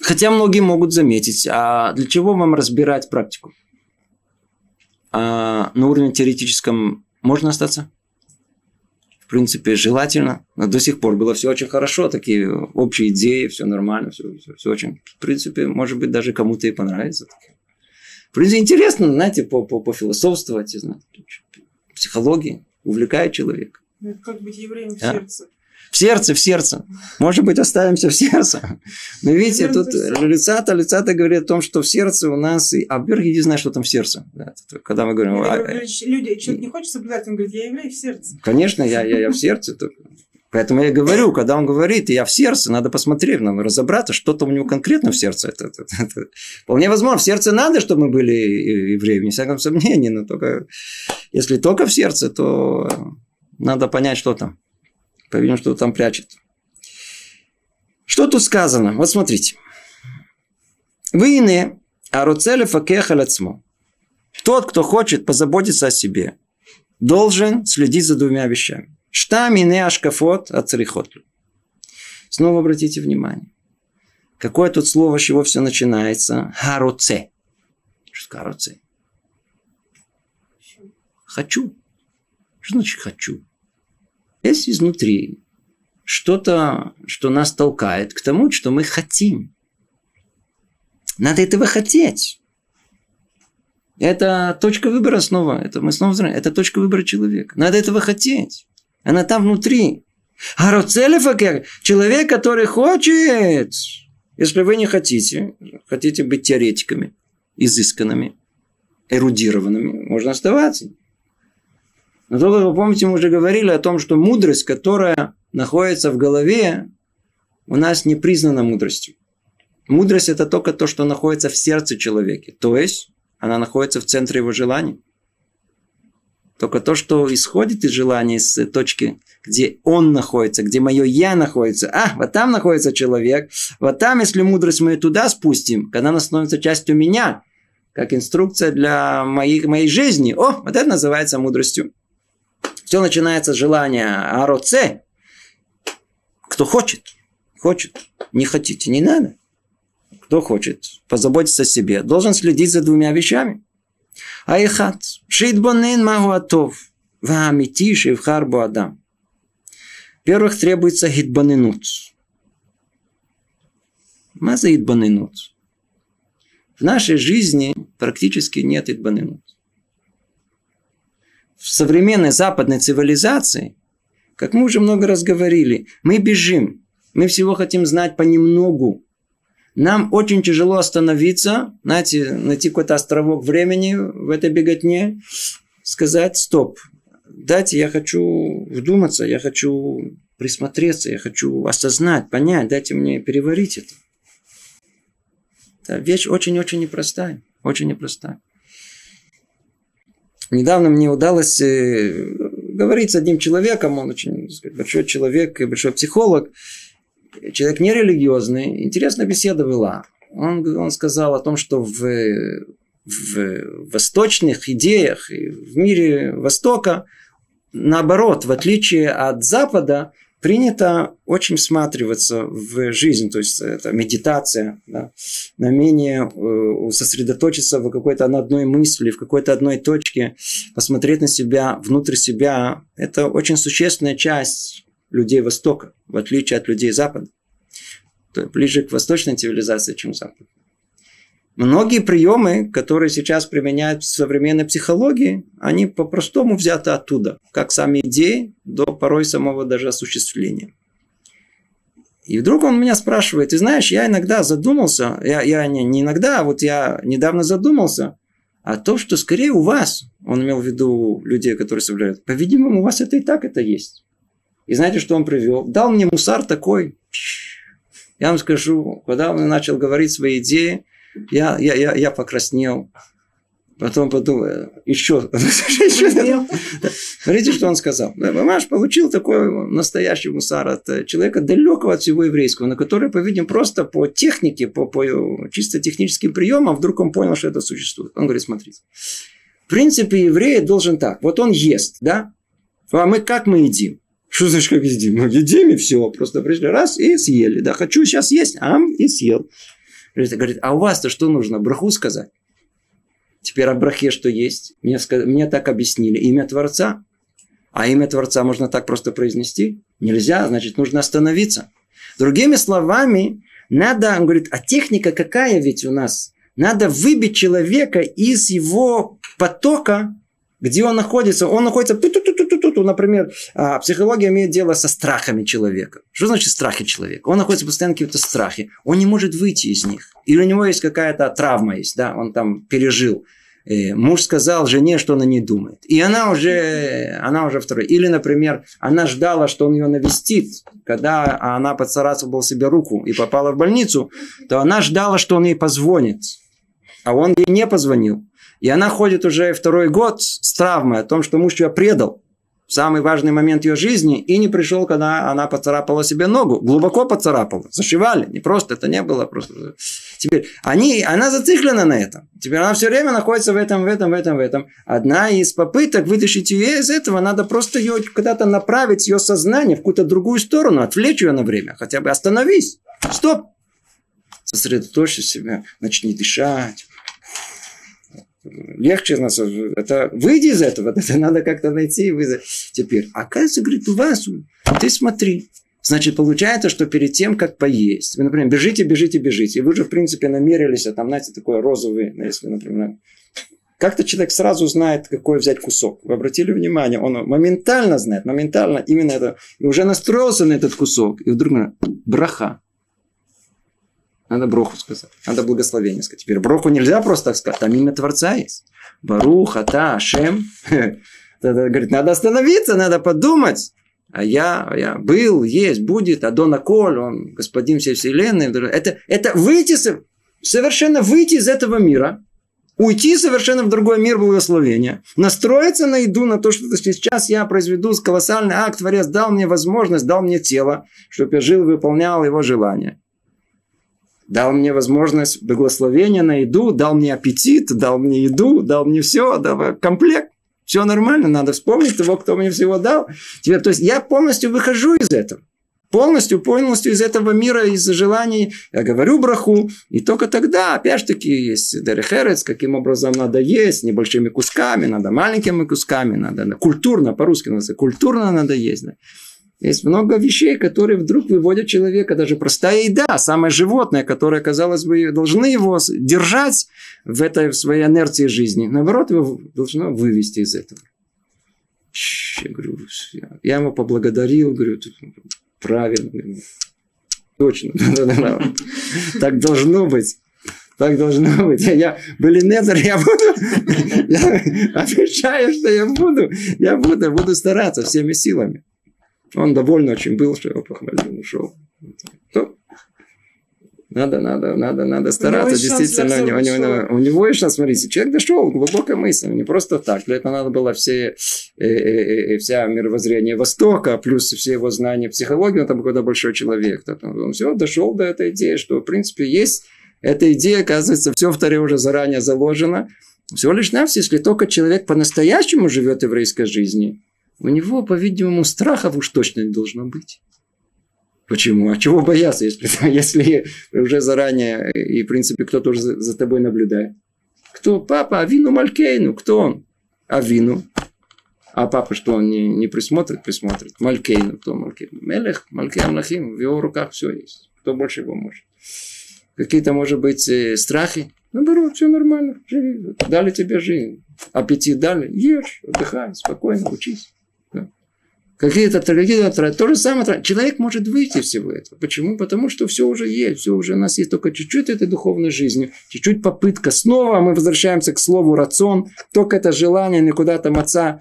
Хотя многие могут заметить, а для чего вам разбирать практику? А на уровне теоретическом можно остаться? В принципе, желательно. Но до сих пор было все очень хорошо, такие общие идеи, все нормально, все, все, все очень. В принципе, может быть, даже кому-то и понравится. В принципе, интересно, знаете, по, по, пофилософствовать, знаете, психологии, увлекает человека. Это как быть евреем в а? сердце. В сердце, в сердце. Может быть, оставимся в сердце. Но видите, тут лицата, лицата говорит о том, что в сердце у нас... И... А во-первых, иди знаешь, что там в сердце. Да, когда мы говорим... А, люди, человек не хочет соблюдать, он говорит, я еврей в сердце. Конечно, я, я, я в сердце. Поэтому я говорю, когда он говорит, я в сердце, надо посмотреть, надо разобраться, что-то у него конкретно в сердце. Это, это, это. Вполне возможно, в сердце надо, чтобы мы были евреями, не всяком сомнении, но только если только в сердце, то надо понять, что там. По-видимому, что там прячет. Что тут сказано? Вот смотрите. Вы иные, а руцели факехалецмо. Тот, кто хочет позаботиться о себе, должен следить за двумя вещами. Штам и ашкафот от царихотлю. Снова обратите внимание. Какое тут слово, с чего все начинается? Харуце. Что харуце? Хочу. Что значит хочу? Есть изнутри что-то, что нас толкает к тому, что мы хотим. Надо этого хотеть. Это точка выбора снова. Это мы снова знаем. Это точка выбора человека. Надо этого хотеть. Она там внутри. А Роцелефакер, человек, который хочет, если вы не хотите, хотите быть теоретиками, изысканными, эрудированными, можно оставаться. Но только вы помните, мы уже говорили о том, что мудрость, которая находится в голове, у нас не признана мудростью. Мудрость – это только то, что находится в сердце человека. То есть, она находится в центре его желаний. Только то, что исходит из желания, из точки, где он находится, где мое я находится. А, вот там находится человек. Вот там, если мудрость мы туда спустим, когда она становится частью меня, как инструкция для моей, моей жизни. О, вот это называется мудростью. Все начинается с желания ароце. Кто хочет, хочет. Не хотите, не надо. Кто хочет позаботиться о себе, должен следить за двумя вещами. Айхат. Шитбонен магуатов. Ваамити шивхар адам. Во-первых, требуется хитбаненут. Маза хитбаненут. В нашей жизни практически нет хитбаненут в современной западной цивилизации, как мы уже много раз говорили, мы бежим. Мы всего хотим знать понемногу. Нам очень тяжело остановиться, знаете, найти какой-то островок времени в этой беготне, сказать «стоп». Дайте, я хочу вдуматься, я хочу присмотреться, я хочу осознать, понять, дайте мне переварить это. это вещь очень-очень непростая, очень непростая. Недавно мне удалось э, говорить с одним человеком, он очень сказать, большой человек, большой психолог, человек нерелигиозный, интересная беседа была. Он, он сказал о том, что в, в восточных идеях, в мире Востока, наоборот, в отличие от Запада, принято очень всматриваться в жизнь, то есть это медитация, да, намение э, сосредоточиться в какой-то одной мысли, в какой-то одной точке, посмотреть на себя, внутрь себя. Это очень существенная часть людей Востока, в отличие от людей Запада. То ближе к восточной цивилизации, чем Запад. Многие приемы, которые сейчас применяют в современной психологии, они по-простому взяты оттуда, как сами идеи до порой самого даже осуществления. И вдруг он меня спрашивает, ты знаешь, я иногда задумался, я, я не, не иногда, а вот я недавно задумался, а то, что скорее у вас, он имел в виду людей, которые соблюдают, по-видимому, у вас это и так это есть. И знаете, что он привел? Дал мне мусар такой. Я вам скажу, когда он начал говорить свои идеи, я, я, я, я покраснел. Потом подумал, еще. Смотрите, что он сказал. Мамаш получил такой настоящий мусар от э, человека далекого от всего еврейского, на который, по-видимому, просто по технике, по, по чисто техническим приемам, вдруг он понял, что это существует. Он говорит, смотрите. В принципе, еврей должен так. Вот он ест, да? А мы как мы едим? Что значит, как едим? Мы едим и все. Просто пришли раз и съели. Да, хочу сейчас есть, ам, и съел. Говорит, а у вас-то что нужно? Браху сказать? Теперь о брахе что есть? Мне, мне так объяснили. Имя Творца. А имя Творца можно так просто произнести? Нельзя, значит, нужно остановиться. Другими словами, надо, он говорит, а техника какая ведь у нас? Надо выбить человека из его потока, где он находится. Он находится например, а, психология имеет дело со страхами человека. Что значит страхи человека? Он находится постоянно в каких-то страхе. Он не может выйти из них. Или у него есть какая-то травма есть, да, он там пережил. И муж сказал жене, что она не думает. И она уже, она уже второй. Или, например, она ждала, что он ее навестит. Когда она поцарапала себе руку и попала в больницу, то она ждала, что он ей позвонит. А он ей не позвонил. И она ходит уже второй год с травмой о том, что муж ее предал самый важный момент ее жизни и не пришел, когда она поцарапала себе ногу. Глубоко поцарапала. Зашивали. Не просто это не было. Просто... Теперь они, она зациклена на этом. Теперь она все время находится в этом, в этом, в этом, в этом. Одна из попыток вытащить ее из этого, надо просто ее куда-то направить, ее сознание в какую-то другую сторону, отвлечь ее на время. Хотя бы остановись. Стоп. Сосредоточься себя, начни дышать, легче нас, это выйди из этого, это надо как-то найти. Вы... Теперь, оказывается, говорит, у вас, ты смотри, Значит, получается, что перед тем, как поесть, вы, например, бежите, бежите, бежите, и вы же, в принципе, намерились, а там, знаете, такой розовый, ну, если, например, как-то человек сразу знает, какой взять кусок. Вы обратили внимание, он моментально знает, моментально именно это, и уже настроился на этот кусок, и вдруг браха. Надо броху сказать. Надо благословение сказать. Теперь броху нельзя просто так сказать. Там имя Творца есть. Барух, Ата, Шем. Говорит, надо остановиться, надо подумать. А я, а я был, есть, будет, Адона Коль, он господин всей вселенной. Это, это выйти, совершенно выйти из этого мира, уйти совершенно в другой мир благословения, настроиться на еду, на то, что сейчас я произведу колоссальный акт, Творец дал мне возможность, дал мне тело, чтобы я жил, выполнял его желания дал мне возможность благословения на еду, дал мне аппетит, дал мне еду, дал мне все, дал комплект. Все нормально, надо вспомнить того, кто мне всего дал. Теперь, то есть я полностью выхожу из этого. Полностью, полностью из этого мира, из желаний. Я говорю браху. И только тогда, опять же таки, есть дерехерец, каким образом надо есть, небольшими кусками, надо маленькими кусками, надо культурно, по-русски называется, культурно надо есть. Да. Есть много вещей, которые вдруг выводят человека, даже простая еда, самое животное, которое, казалось бы, должны его держать в этой в своей инерции жизни. Наоборот, его должно вывести из этого. Я говорю, я ему поблагодарил, говорю, правильно, точно, так должно быть. Так должно быть. Я Белинезер, я буду, я обещаю, что я буду, я буду, буду стараться всеми силами. Он довольно очень был, что его похвалил, ушел. То. Надо, надо, надо, надо стараться. Действительно, у него, у, него, у него еще, смотрите, человек дошел, глубокая мысль, не просто так. Для этого надо было все, э, э, э, вся мировоззрение Востока, плюс все его знания психологии, он там какой-то большой человек. Он все дошел до этой идеи, что, в принципе, есть эта идея, оказывается, все в Таре уже заранее заложено. Всего лишь навсего, если только человек по-настоящему живет еврейской жизнью, у него, по-видимому, страхов уж точно не должно быть. Почему? А чего бояться, если, если уже заранее, и, в принципе, кто-то уже за, тобой наблюдает? Кто? Папа, Авину Малькейну. Кто он? Авину. А папа что, он не, не присмотрит? Присмотрит. Малькейну. Кто Малькейну? Мелех, Малькей Амлахим. В его руках все есть. Кто больше его может? Какие-то, может быть, э, страхи? Наоборот, все нормально. Живи. Дали тебе жизнь. Аппетит дали. Ешь, отдыхай, спокойно, учись какие-то какие-то то же самое. Человек может выйти всего этого. Почему? Потому что все уже есть, все уже у нас есть только чуть-чуть этой духовной жизни, чуть-чуть попытка. Снова мы возвращаемся к слову рацион, только это желание не куда-то отца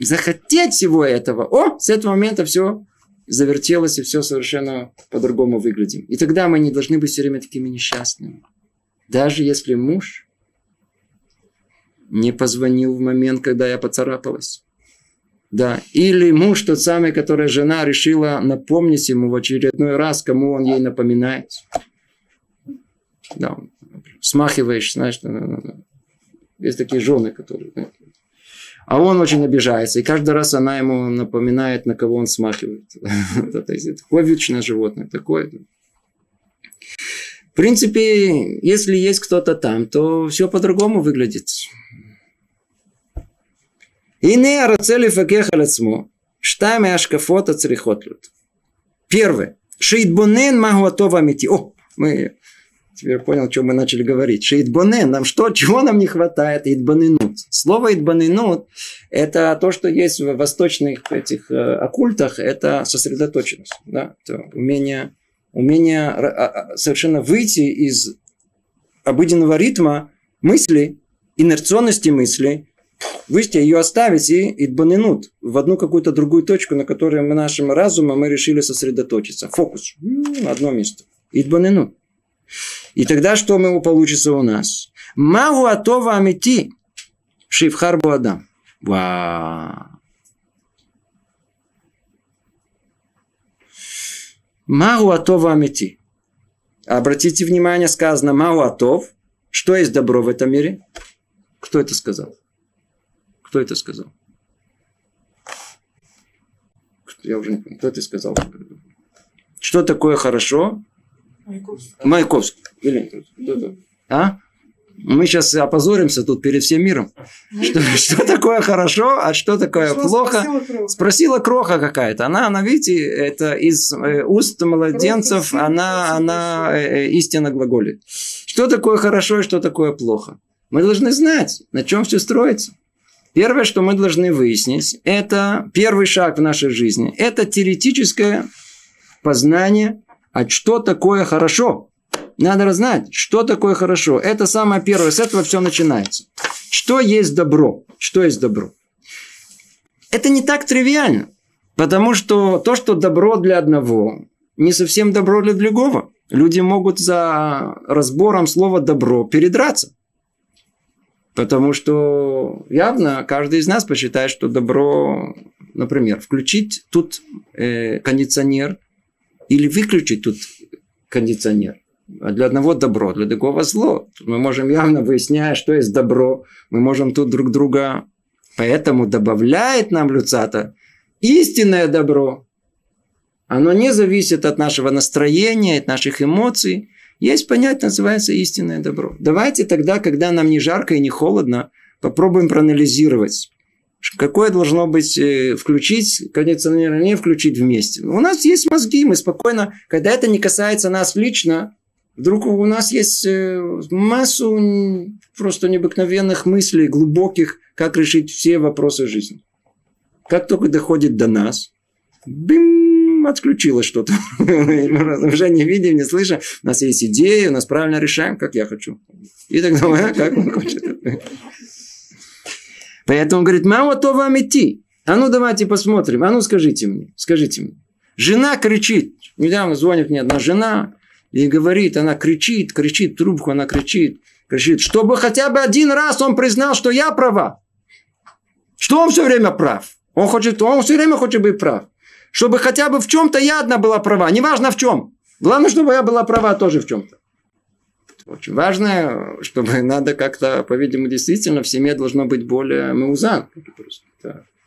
захотеть всего этого. О, с этого момента все завертелось и все совершенно по-другому выглядим. И тогда мы не должны быть все время такими несчастными. Даже если муж не позвонил в момент, когда я поцарапалась да. Или муж тот самый, который жена решила напомнить ему в очередной раз, кому он ей напоминает. Да. Смахиваешь, знаешь, есть такие жены, которые... А он очень обижается. И каждый раз она ему напоминает, на кого он смахивает. Такое вечное животное. Такое. В принципе, если есть кто-то там, то все по-другому выглядит. И Ине арацели факех алецмо. Штами ашкафота црихотлют. Первое. Шейтбонен магуатова мити. О, мы теперь понял, о чем мы начали говорить. Шейтбонен. Нам что, чего нам не хватает? Идбаненут. Слово идбаненут – это то, что есть в восточных этих э, оккультах. Это сосредоточенность. Да? Это умение, умение э, э, совершенно выйти из обыденного ритма мысли, инерционности мысли Вывести ее оставить и идбанинут в одну какую-то другую точку, на которой мы нашим разумом мы решили сосредоточиться. Фокус. На одно место. Идбанинут. И тогда что мы получится у нас? Магу атова амити шивхарбу адам. Вау. Магу атова амити. Обратите внимание, сказано Магу атов. Что есть добро в этом мире? Кто это сказал? Кто это сказал? Я уже не помню, кто это сказал. Что такое хорошо? Маяковский. Маяковский. Или кто-то. А? Мы сейчас опозоримся тут перед всем миром. Что, что такое хорошо, а что такое что плохо? Спросила кроха. спросила кроха какая-то. Она, она, видите, это из э, уст младенцев, она, она э, э, истинно глаголит. Что такое хорошо и что такое плохо? Мы должны знать, на чем все строится. Первое, что мы должны выяснить, это первый шаг в нашей жизни. Это теоретическое познание, а что такое хорошо. Надо знать, что такое хорошо. Это самое первое, с этого все начинается. Что есть добро? Что есть добро? Это не так тривиально. Потому что то, что добро для одного, не совсем добро для другого. Люди могут за разбором слова добро передраться. Потому что явно каждый из нас посчитает, что добро, например, включить тут э, кондиционер или выключить тут кондиционер. А для одного добро, для другого зло. Мы можем явно выяснять, что есть добро. Мы можем тут друг друга... Поэтому добавляет нам Люцата истинное добро. Оно не зависит от нашего настроения, от наших эмоций. Есть понятие, называется истинное добро. Давайте тогда, когда нам не жарко и не холодно, попробуем проанализировать. Какое должно быть э, включить, кондиционер не включить вместе. У нас есть мозги, мы спокойно, когда это не касается нас лично, вдруг у нас есть э, массу просто необыкновенных мыслей, глубоких, как решить все вопросы жизни. Как только доходит до нас, бим, отключила что-то. Уже не видим, не слышим. У нас есть идеи, у нас правильно решаем, как я хочу. И так далее, как он хочет. Поэтому он говорит, мама, то вам идти. А ну давайте посмотрим. А ну скажите мне, скажите мне. Жена кричит. Недавно звонит мне одна жена. и говорит, она кричит, кричит трубку, она кричит, кричит, чтобы хотя бы один раз он признал, что я права. Что он все время прав? Он хочет, он все время хочет быть прав. Чтобы хотя бы в чем-то я одна была права, неважно в чем. Главное, чтобы я была права тоже в чем-то. Очень важно, чтобы надо как-то, по-видимому, действительно в семье должно быть более меузан.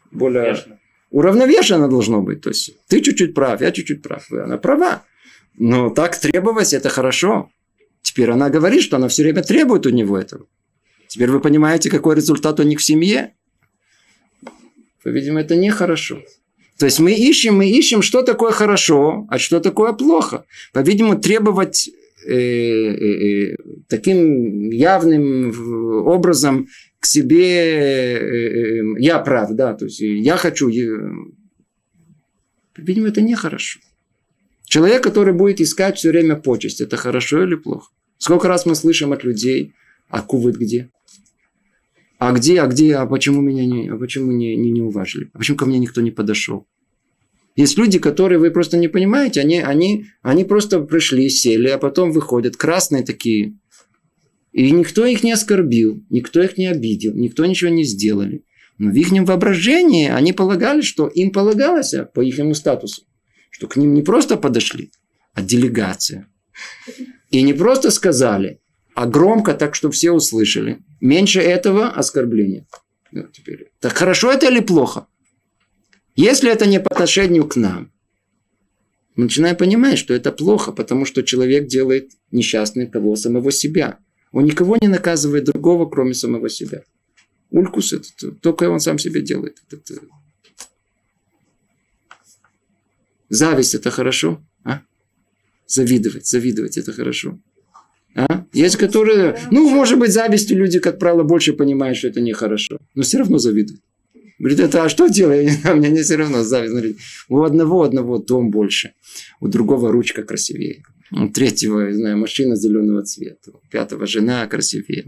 Более Конечно. уравновешенно должно быть. То есть ты чуть-чуть прав, я чуть-чуть прав. Она права. Но так требовать это хорошо. Теперь она говорит, что она все время требует у него этого. Теперь вы понимаете, какой результат у них в семье. По-видимому, это нехорошо. То есть мы ищем, мы ищем, что такое хорошо, а что такое плохо. По-видимому, требовать э, э, э, таким явным образом к себе я прав, да, то есть я хочу, видимо, это нехорошо. Человек, который будет искать все время почесть, это хорошо или плохо? Сколько раз мы слышим от людей, а кувыт где? А где, а где, а почему меня не, а почему не, не, не уважили? А почему ко мне никто не подошел? Есть люди, которые вы просто не понимаете, они, они, они просто пришли, сели, а потом выходят, красные такие. И никто их не оскорбил, никто их не обидел, никто ничего не сделали. Но в их воображении они полагали, что им полагалось по их статусу что к ним не просто подошли, а делегация. И не просто сказали, а громко, так что все услышали. Меньше этого оскорбления. Ну, теперь. Так хорошо это или плохо? Если это не по отношению к нам, мы начинаем понимать, что это плохо, потому что человек делает несчастным кого самого себя. Он никого не наказывает другого, кроме самого себя. Улькус это только он сам себе делает. Это, Зависть – это хорошо? А? Завидовать, завидовать – это хорошо. А? Есть которые, ну, может быть, завистью люди, как правило, больше понимают, что это нехорошо. Но все равно завидуют. Говорит, это а что делать? У меня не все равно зависть. Смотрите, у одного, одного дом больше, у другого ручка красивее. У третьего, не знаю, машина зеленого цвета. У пятого жена красивее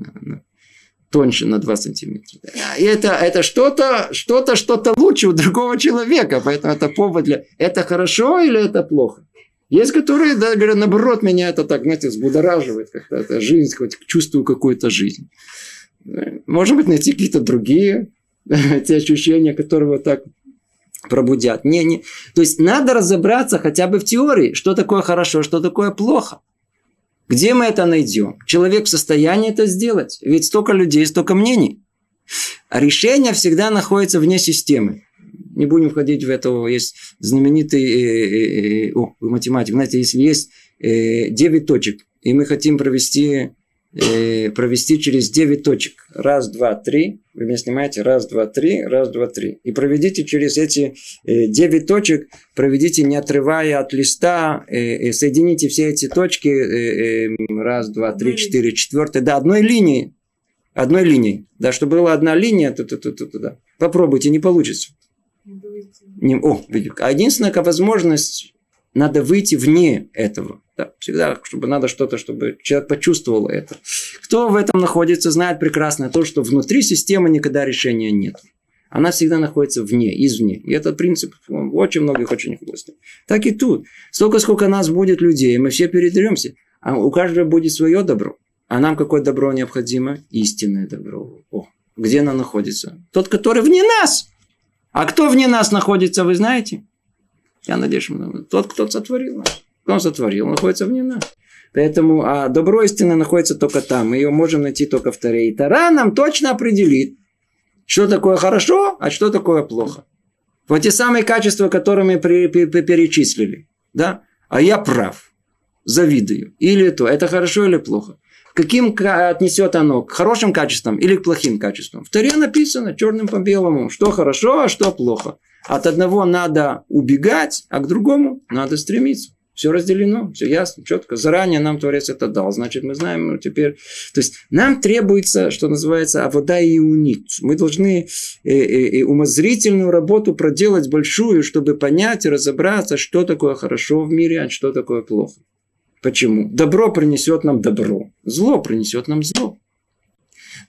тоньше на 2 сантиметра. И это, это что-то, что-то, что-то лучше у другого человека. Поэтому это повод для... Это хорошо или это плохо? Есть, которые, да, говорят, наоборот, меня это так, знаете, взбудораживает как-то. Это жизнь, хоть чувствую какую-то жизнь. Может быть, найти какие-то другие те ощущения, которые вот так пробудят. Не, не. То есть, надо разобраться хотя бы в теории, что такое хорошо, что такое плохо. Где мы это найдем? Человек в состоянии это сделать. Ведь столько людей, столько мнений. А решение всегда находится вне системы. Не будем входить в это. Есть знаменитый э, э, э, о, математик. Знаете, если есть э, 9 точек, и мы хотим провести э, провести через 9 точек. Раз, два, три. Вы меня снимаете. Раз, два, три. Раз, два, три. И проведите через эти э, 9 точек. Проведите, не отрывая от листа. Э, э, соедините все эти точки. Э, э, раз, два, три, четыре, четвертый. Да, одной линией. Одной линией. Да, чтобы была одна линия. То, то, то, то, то, да. Попробуйте, не получится. Не, о. А единственная возможность надо выйти вне этого. Да, всегда, чтобы надо что-то, чтобы человек почувствовал это. Кто в этом находится, знает прекрасно то, что внутри системы никогда решения нет. Она всегда находится вне, извне. И этот принцип в очень многих очень областях. Так и тут. Столько, сколько нас будет людей, мы все передеремся. А у каждого будет свое добро. А нам какое добро необходимо? Истинное добро. О, где оно находится? Тот, который вне нас. А кто вне нас находится, вы знаете? Я надеюсь, тот, кто сотворил нас. Кто сотворил, находится вне нас. Поэтому а добро истины находится только там. Мы ее можем найти только в Таре. И Тара нам точно определит, что такое хорошо, а что такое плохо. Вот те самые качества, которые мы перечислили. Да? А я прав. Завидую. Или то. Это хорошо или плохо. Каким отнесет оно? К хорошим качествам или к плохим качествам? В Таре написано черным по белому, что хорошо, а что плохо. От одного надо убегать, а к другому надо стремиться. Все разделено, все ясно, четко. Заранее нам Творец это дал. Значит, мы знаем ну, теперь... То есть, нам требуется, что называется, а вода и унит. Мы должны э, э, э, умозрительную работу проделать большую, чтобы понять и разобраться, что такое хорошо в мире, а что такое плохо. Почему? Добро принесет нам добро. Зло принесет нам зло.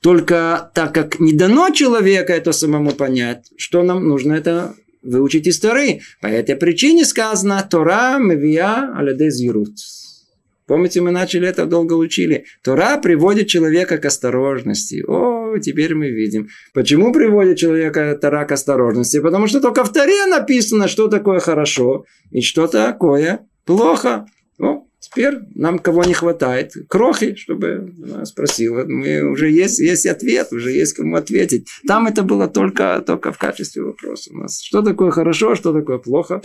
Только так как не дано человеку это самому понять, что нам нужно это выучить истории. По этой причине сказано Тора мевия алядезирут. Помните, мы начали это долго учили. Тора приводит человека к осторожности. О, теперь мы видим. Почему приводит человека Тора к осторожности? Потому что только в Торе написано, что такое хорошо и что такое плохо. О, теперь нам кого не хватает? Крохи, чтобы она спросила. Мы, уже есть, есть ответ, уже есть кому ответить. Там это было только, только в качестве вопроса у нас. Что такое хорошо, что такое плохо?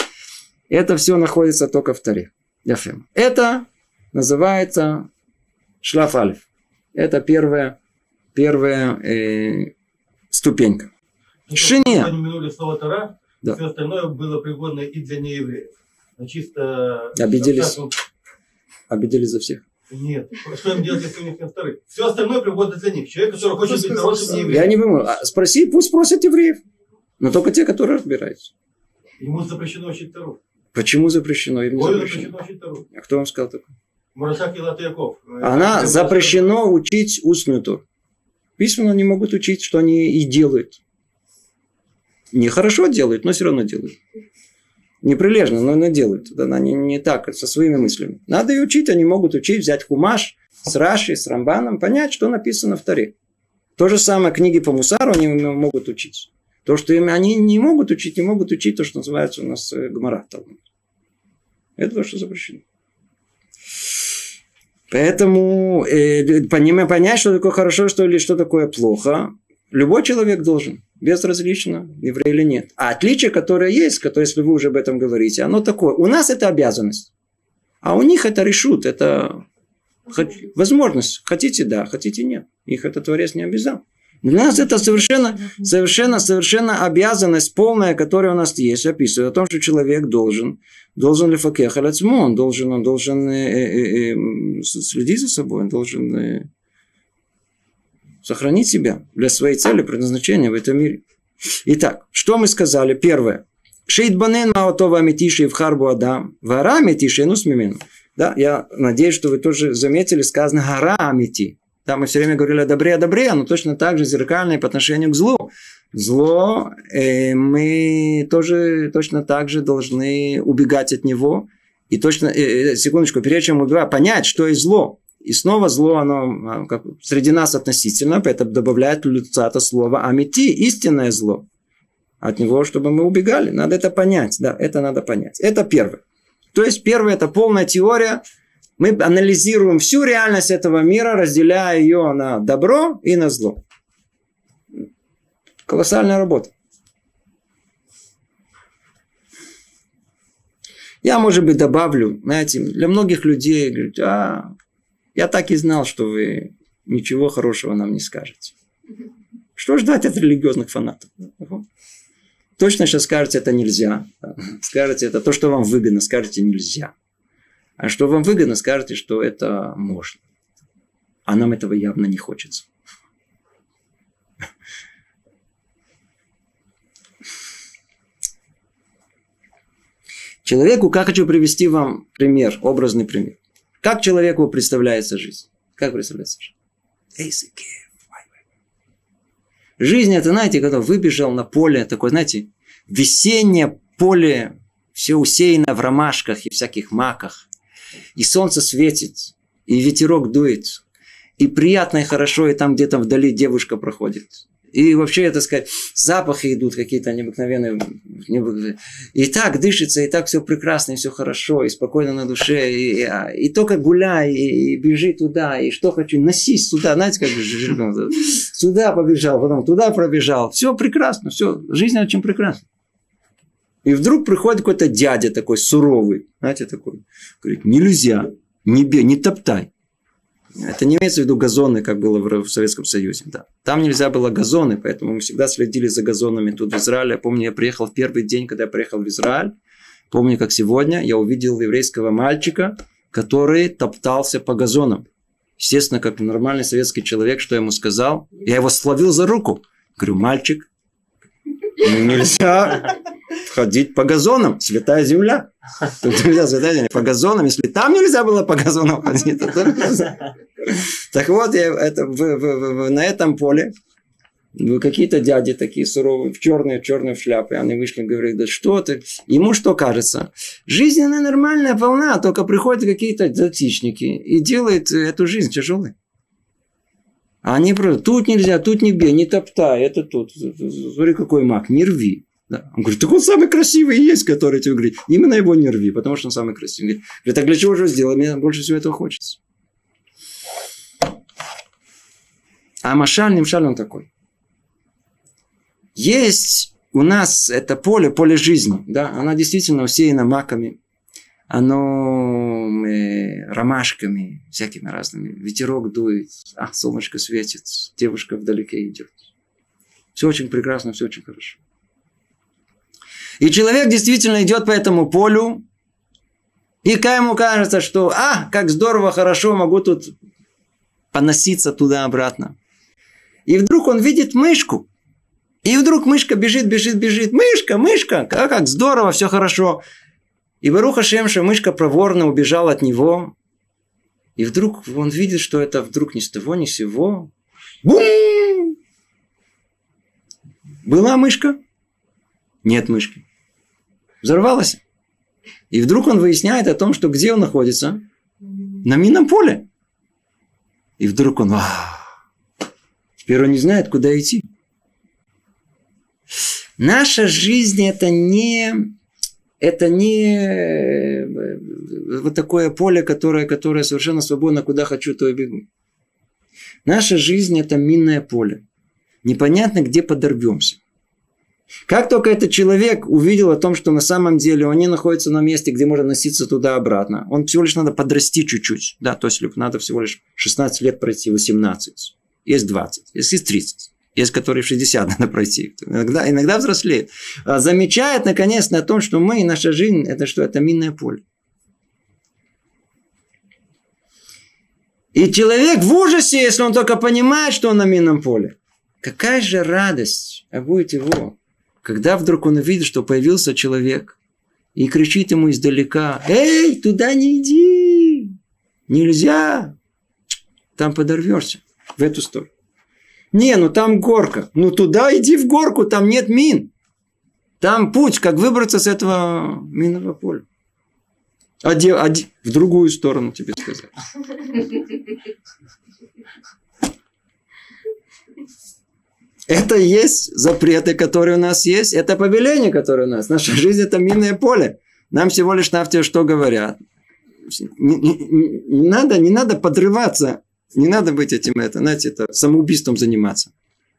Это все находится только в Торе. Это называется шлаф алиф. Это первая, первая э, ступенька. Ну, Шиния. Мы упомянули слово Тора, Да. все остальное было пригодно и для неевреев. Но чисто... Обиделись. Ну, Обидели за всех. Нет. Что им делать, если у них нет Торы? Все остальное пригодно для них. Человек, который хочет быть сказал, хорошим что- Я не понимаю. А спроси, пусть спросят евреев. Но только те, которые разбираются. Ему запрещено учить Тору. Почему запрещено? Им не Ой, запрещено. запрещено учить Тору. А кто вам сказал такое? Мурашак и Латыяков. Она запрещено учить устную Тору. Письменно они могут учить, что они и делают. Нехорошо делают, но все равно делают. Неприлежно, но, делают. Это Она не, не так, со своими мыслями. Надо и учить, они могут учить, взять хумаш с Рашей, с Рамбаном, понять, что написано в Торе. То же самое книги по Мусару они могут учить. То, что им они не могут учить, не могут учить то, что называется у нас э. Талмуд. Это то, что запрещено. Поэтому э, понять, что такое хорошо, что или что такое плохо, любой человек должен, безразлично, еврей или нет. А отличие, которое есть, которое, если вы уже об этом говорите, оно такое. У нас это обязанность, а у них это решут, это возможность. Хотите, да, хотите, нет. Их это Творец не обязал. Для нас это совершенно, совершенно, совершенно обязанность полная, которая у нас есть, описывает о том, что человек должен, должен ли факех он должен, он должен э, э, э, следить за собой, он должен э, сохранить себя для своей цели, предназначения в этом мире. Итак, что мы сказали? Первое. Шейтбанен маотова метиши в харбу адам. Вара метиши, ну смимену. Да, я надеюсь, что вы тоже заметили, сказано гора амити. Да, мы все время говорили о добре, о добре, но точно так же зеркальное по отношению к злу. Зло э, мы тоже точно так же должны убегать от него. И точно, э, э, секундочку, прежде чем убивать, понять, что есть зло. И снова зло, оно а, как, среди нас относительно, поэтому добавляет люцата слово амити, истинное зло. От него, чтобы мы убегали. Надо это понять. Да, это надо понять. Это первое. То есть, первое, это полная теория. Мы анализируем всю реальность этого мира, разделяя ее на добро и на зло. Колоссальная работа. Я, может быть, добавлю, знаете, для многих людей, говорят, а, я так и знал, что вы ничего хорошего нам не скажете. Что ждать от религиозных фанатов? Точно сейчас скажете, это нельзя. Скажете, это то, что вам выгодно, скажете, нельзя. А что вам выгодно, скажете, что это можно. А нам этого явно не хочется. Человеку, как хочу привести вам пример, образный пример. Как человеку представляется жизнь? Как представляется жизнь? Жизнь это, знаете, когда выбежал на поле, такое, знаете, весеннее поле, все усеяно в ромашках и всяких маках. И солнце светит, и ветерок дует, и приятно и хорошо, и там где-то вдали девушка проходит. И вообще, это сказать, запахи идут какие-то необыкновенные. И так дышится, и так все прекрасно, и все хорошо, и спокойно на душе. И, и, и только гуляй, и, и бежи туда, и что хочу, носись сюда. Знаете, как же сюда побежал, потом туда пробежал. Все прекрасно, все, жизнь очень прекрасна. И вдруг приходит какой-то дядя такой суровый, знаете, такой, говорит, нельзя, не бей, не топтай. Это не имеется в виду газоны, как было в Советском Союзе. Да. Там нельзя было газоны, поэтому мы всегда следили за газонами тут в Израиле. Я помню, я приехал в первый день, когда я приехал в Израиль. Помню, как сегодня я увидел еврейского мальчика, который топтался по газонам. Естественно, как нормальный советский человек, что я ему сказал? Я его словил за руку. Говорю, мальчик, ну, нельзя ходить по газонам, святая земля. Тут нельзя земля, по газонам. Если там нельзя было по газонам ходить, то только... Так вот, я это, в, в, в, на этом поле Вы какие-то дяди такие суровые, в черные, в черные шляпы. Они вышли, говорят, да что ты? Ему что кажется? Жизнь, она нормальная, полна, только приходят какие-то затичники и делают эту жизнь тяжелой. А они просто, тут нельзя, тут не бей, не топтай, это тут. Смотри, какой маг, не рви. Да. Он говорит, так он самый красивый и есть, который тебе говорит. Именно его не рви, потому что он самый красивый. Говорит, так для чего же сделал? Мне больше всего этого хочется. А Машаль, Нимшаль он такой. Есть у нас это поле, поле жизни. Да? Она действительно усеяна маками. Оно э, ромашками всякими разными. Ветерок дует, а солнышко светит, девушка вдалеке идет. Все очень прекрасно, все очень хорошо. И человек действительно идет по этому полю, и ему кажется, что, а, как здорово, хорошо, могу тут поноситься туда-обратно. И вдруг он видит мышку. И вдруг мышка бежит, бежит, бежит. Мышка, мышка, как, как здорово, все хорошо. И Баруха Шемша, мышка проворно убежала от него. И вдруг он видит, что это вдруг ни с того, ни с сего. Бум! Была мышка? Нет мышки. Взорвалась. И вдруг он выясняет о том, что где он находится? На минном поле. И вдруг он... Теперь он не знает, куда идти. Наша жизнь это не, это не э, вот такое поле, которое, которое совершенно свободно, куда хочу, то и бегу. Наша жизнь это минное поле. Непонятно, где подорвемся. Как только этот человек увидел о том, что на самом деле он не находится на месте, где можно носиться туда-обратно, он всего лишь надо подрасти чуть-чуть. Да, то есть надо всего лишь 16 лет пройти, 18. Есть 20, есть 30. Есть, которые в 60 надо пройти. Иногда, иногда взрослеет. А замечает, наконец, на том, что мы и наша жизнь, это что? Это минное поле. И человек в ужасе, если он только понимает, что он на минном поле. Какая же радость а будет его, когда вдруг он увидит, что появился человек и кричит ему издалека, «Эй, туда не иди! Нельзя! Там подорвешься в эту сторону». Не, ну там горка. Ну туда иди в горку, там нет мин. Там путь, как выбраться с этого минного поля. А, де, а де, в другую сторону тебе сказать. Это есть запреты, которые у нас есть. Это повеление, которое у нас. Наша жизнь – это минное поле. Нам всего лишь навсего что говорят. Не, не, не, надо, не надо подрываться не надо быть этим, это, знаете, это самоубийством заниматься.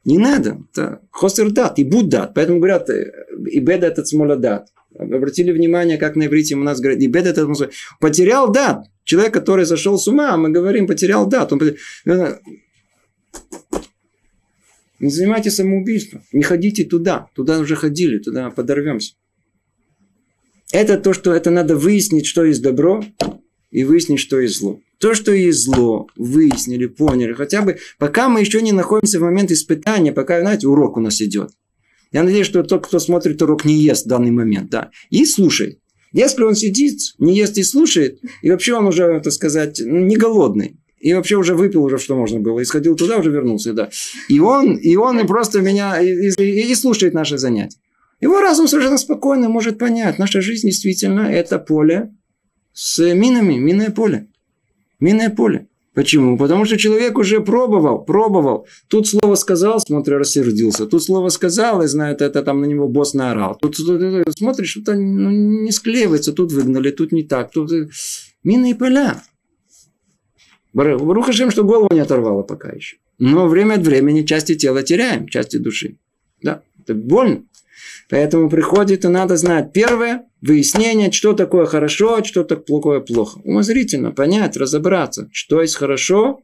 Не надо. Это хосер дат и буд дат. Поэтому говорят, э, и беда этот смолодат. Обратили внимание, как на иврите у нас говорят, и беда этот потерял дат. Человек, который зашел с ума, мы говорим, потерял дат. Он... Не занимайтесь самоубийством. Не ходите туда. Туда уже ходили, туда подорвемся. Это то, что это надо выяснить, что есть добро, и выяснить, что есть зло. То, что есть зло, выяснили, поняли. Хотя бы, пока мы еще не находимся в момент испытания, пока, знаете, урок у нас идет. Я надеюсь, что тот, кто смотрит урок, не ест в данный момент, да. И слушает. Если он сидит, не ест и слушает, и вообще он уже, так сказать, не голодный, и вообще уже выпил уже, что можно было, и сходил туда, уже вернулся, да. И он, и он и просто меня, и, и, и слушает наши занятия. Его разум совершенно спокойно может понять, наша жизнь действительно это поле с минами, минное поле. Минное поле. Почему? Потому что человек уже пробовал, пробовал. Тут слово сказал, смотри, рассердился. Тут слово сказал, и знает, это там на него босс наорал. Тут, тут, тут смотришь, что-то ну, не склеивается. Тут выгнали, тут не так. Тут минные поля. Баруха Шем, что голову не оторвало пока еще. Но время от времени части тела теряем, части души. Да, это больно. Поэтому приходит и надо знать. Первое, выяснение, что такое хорошо, что такое плохо. Умозрительно понять, разобраться, что есть хорошо,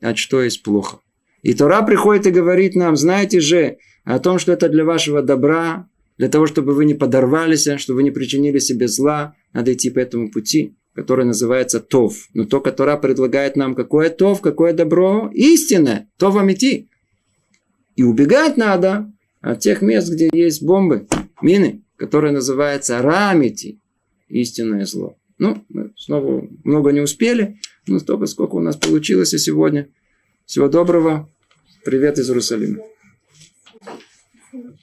а что есть плохо. И Тора приходит и говорит нам, знаете же, о том, что это для вашего добра, для того, чтобы вы не подорвались, чтобы вы не причинили себе зла, надо идти по этому пути, который называется Тов. Но то, которое предлагает нам, какое Тов, какое добро, истинное, то вам идти. И убегать надо от тех мест, где есть бомбы, мины, которые называются рамити, истинное зло. Ну, мы снова много не успели, но столько, сколько у нас получилось и сегодня. Всего доброго. Привет из Иерусалима.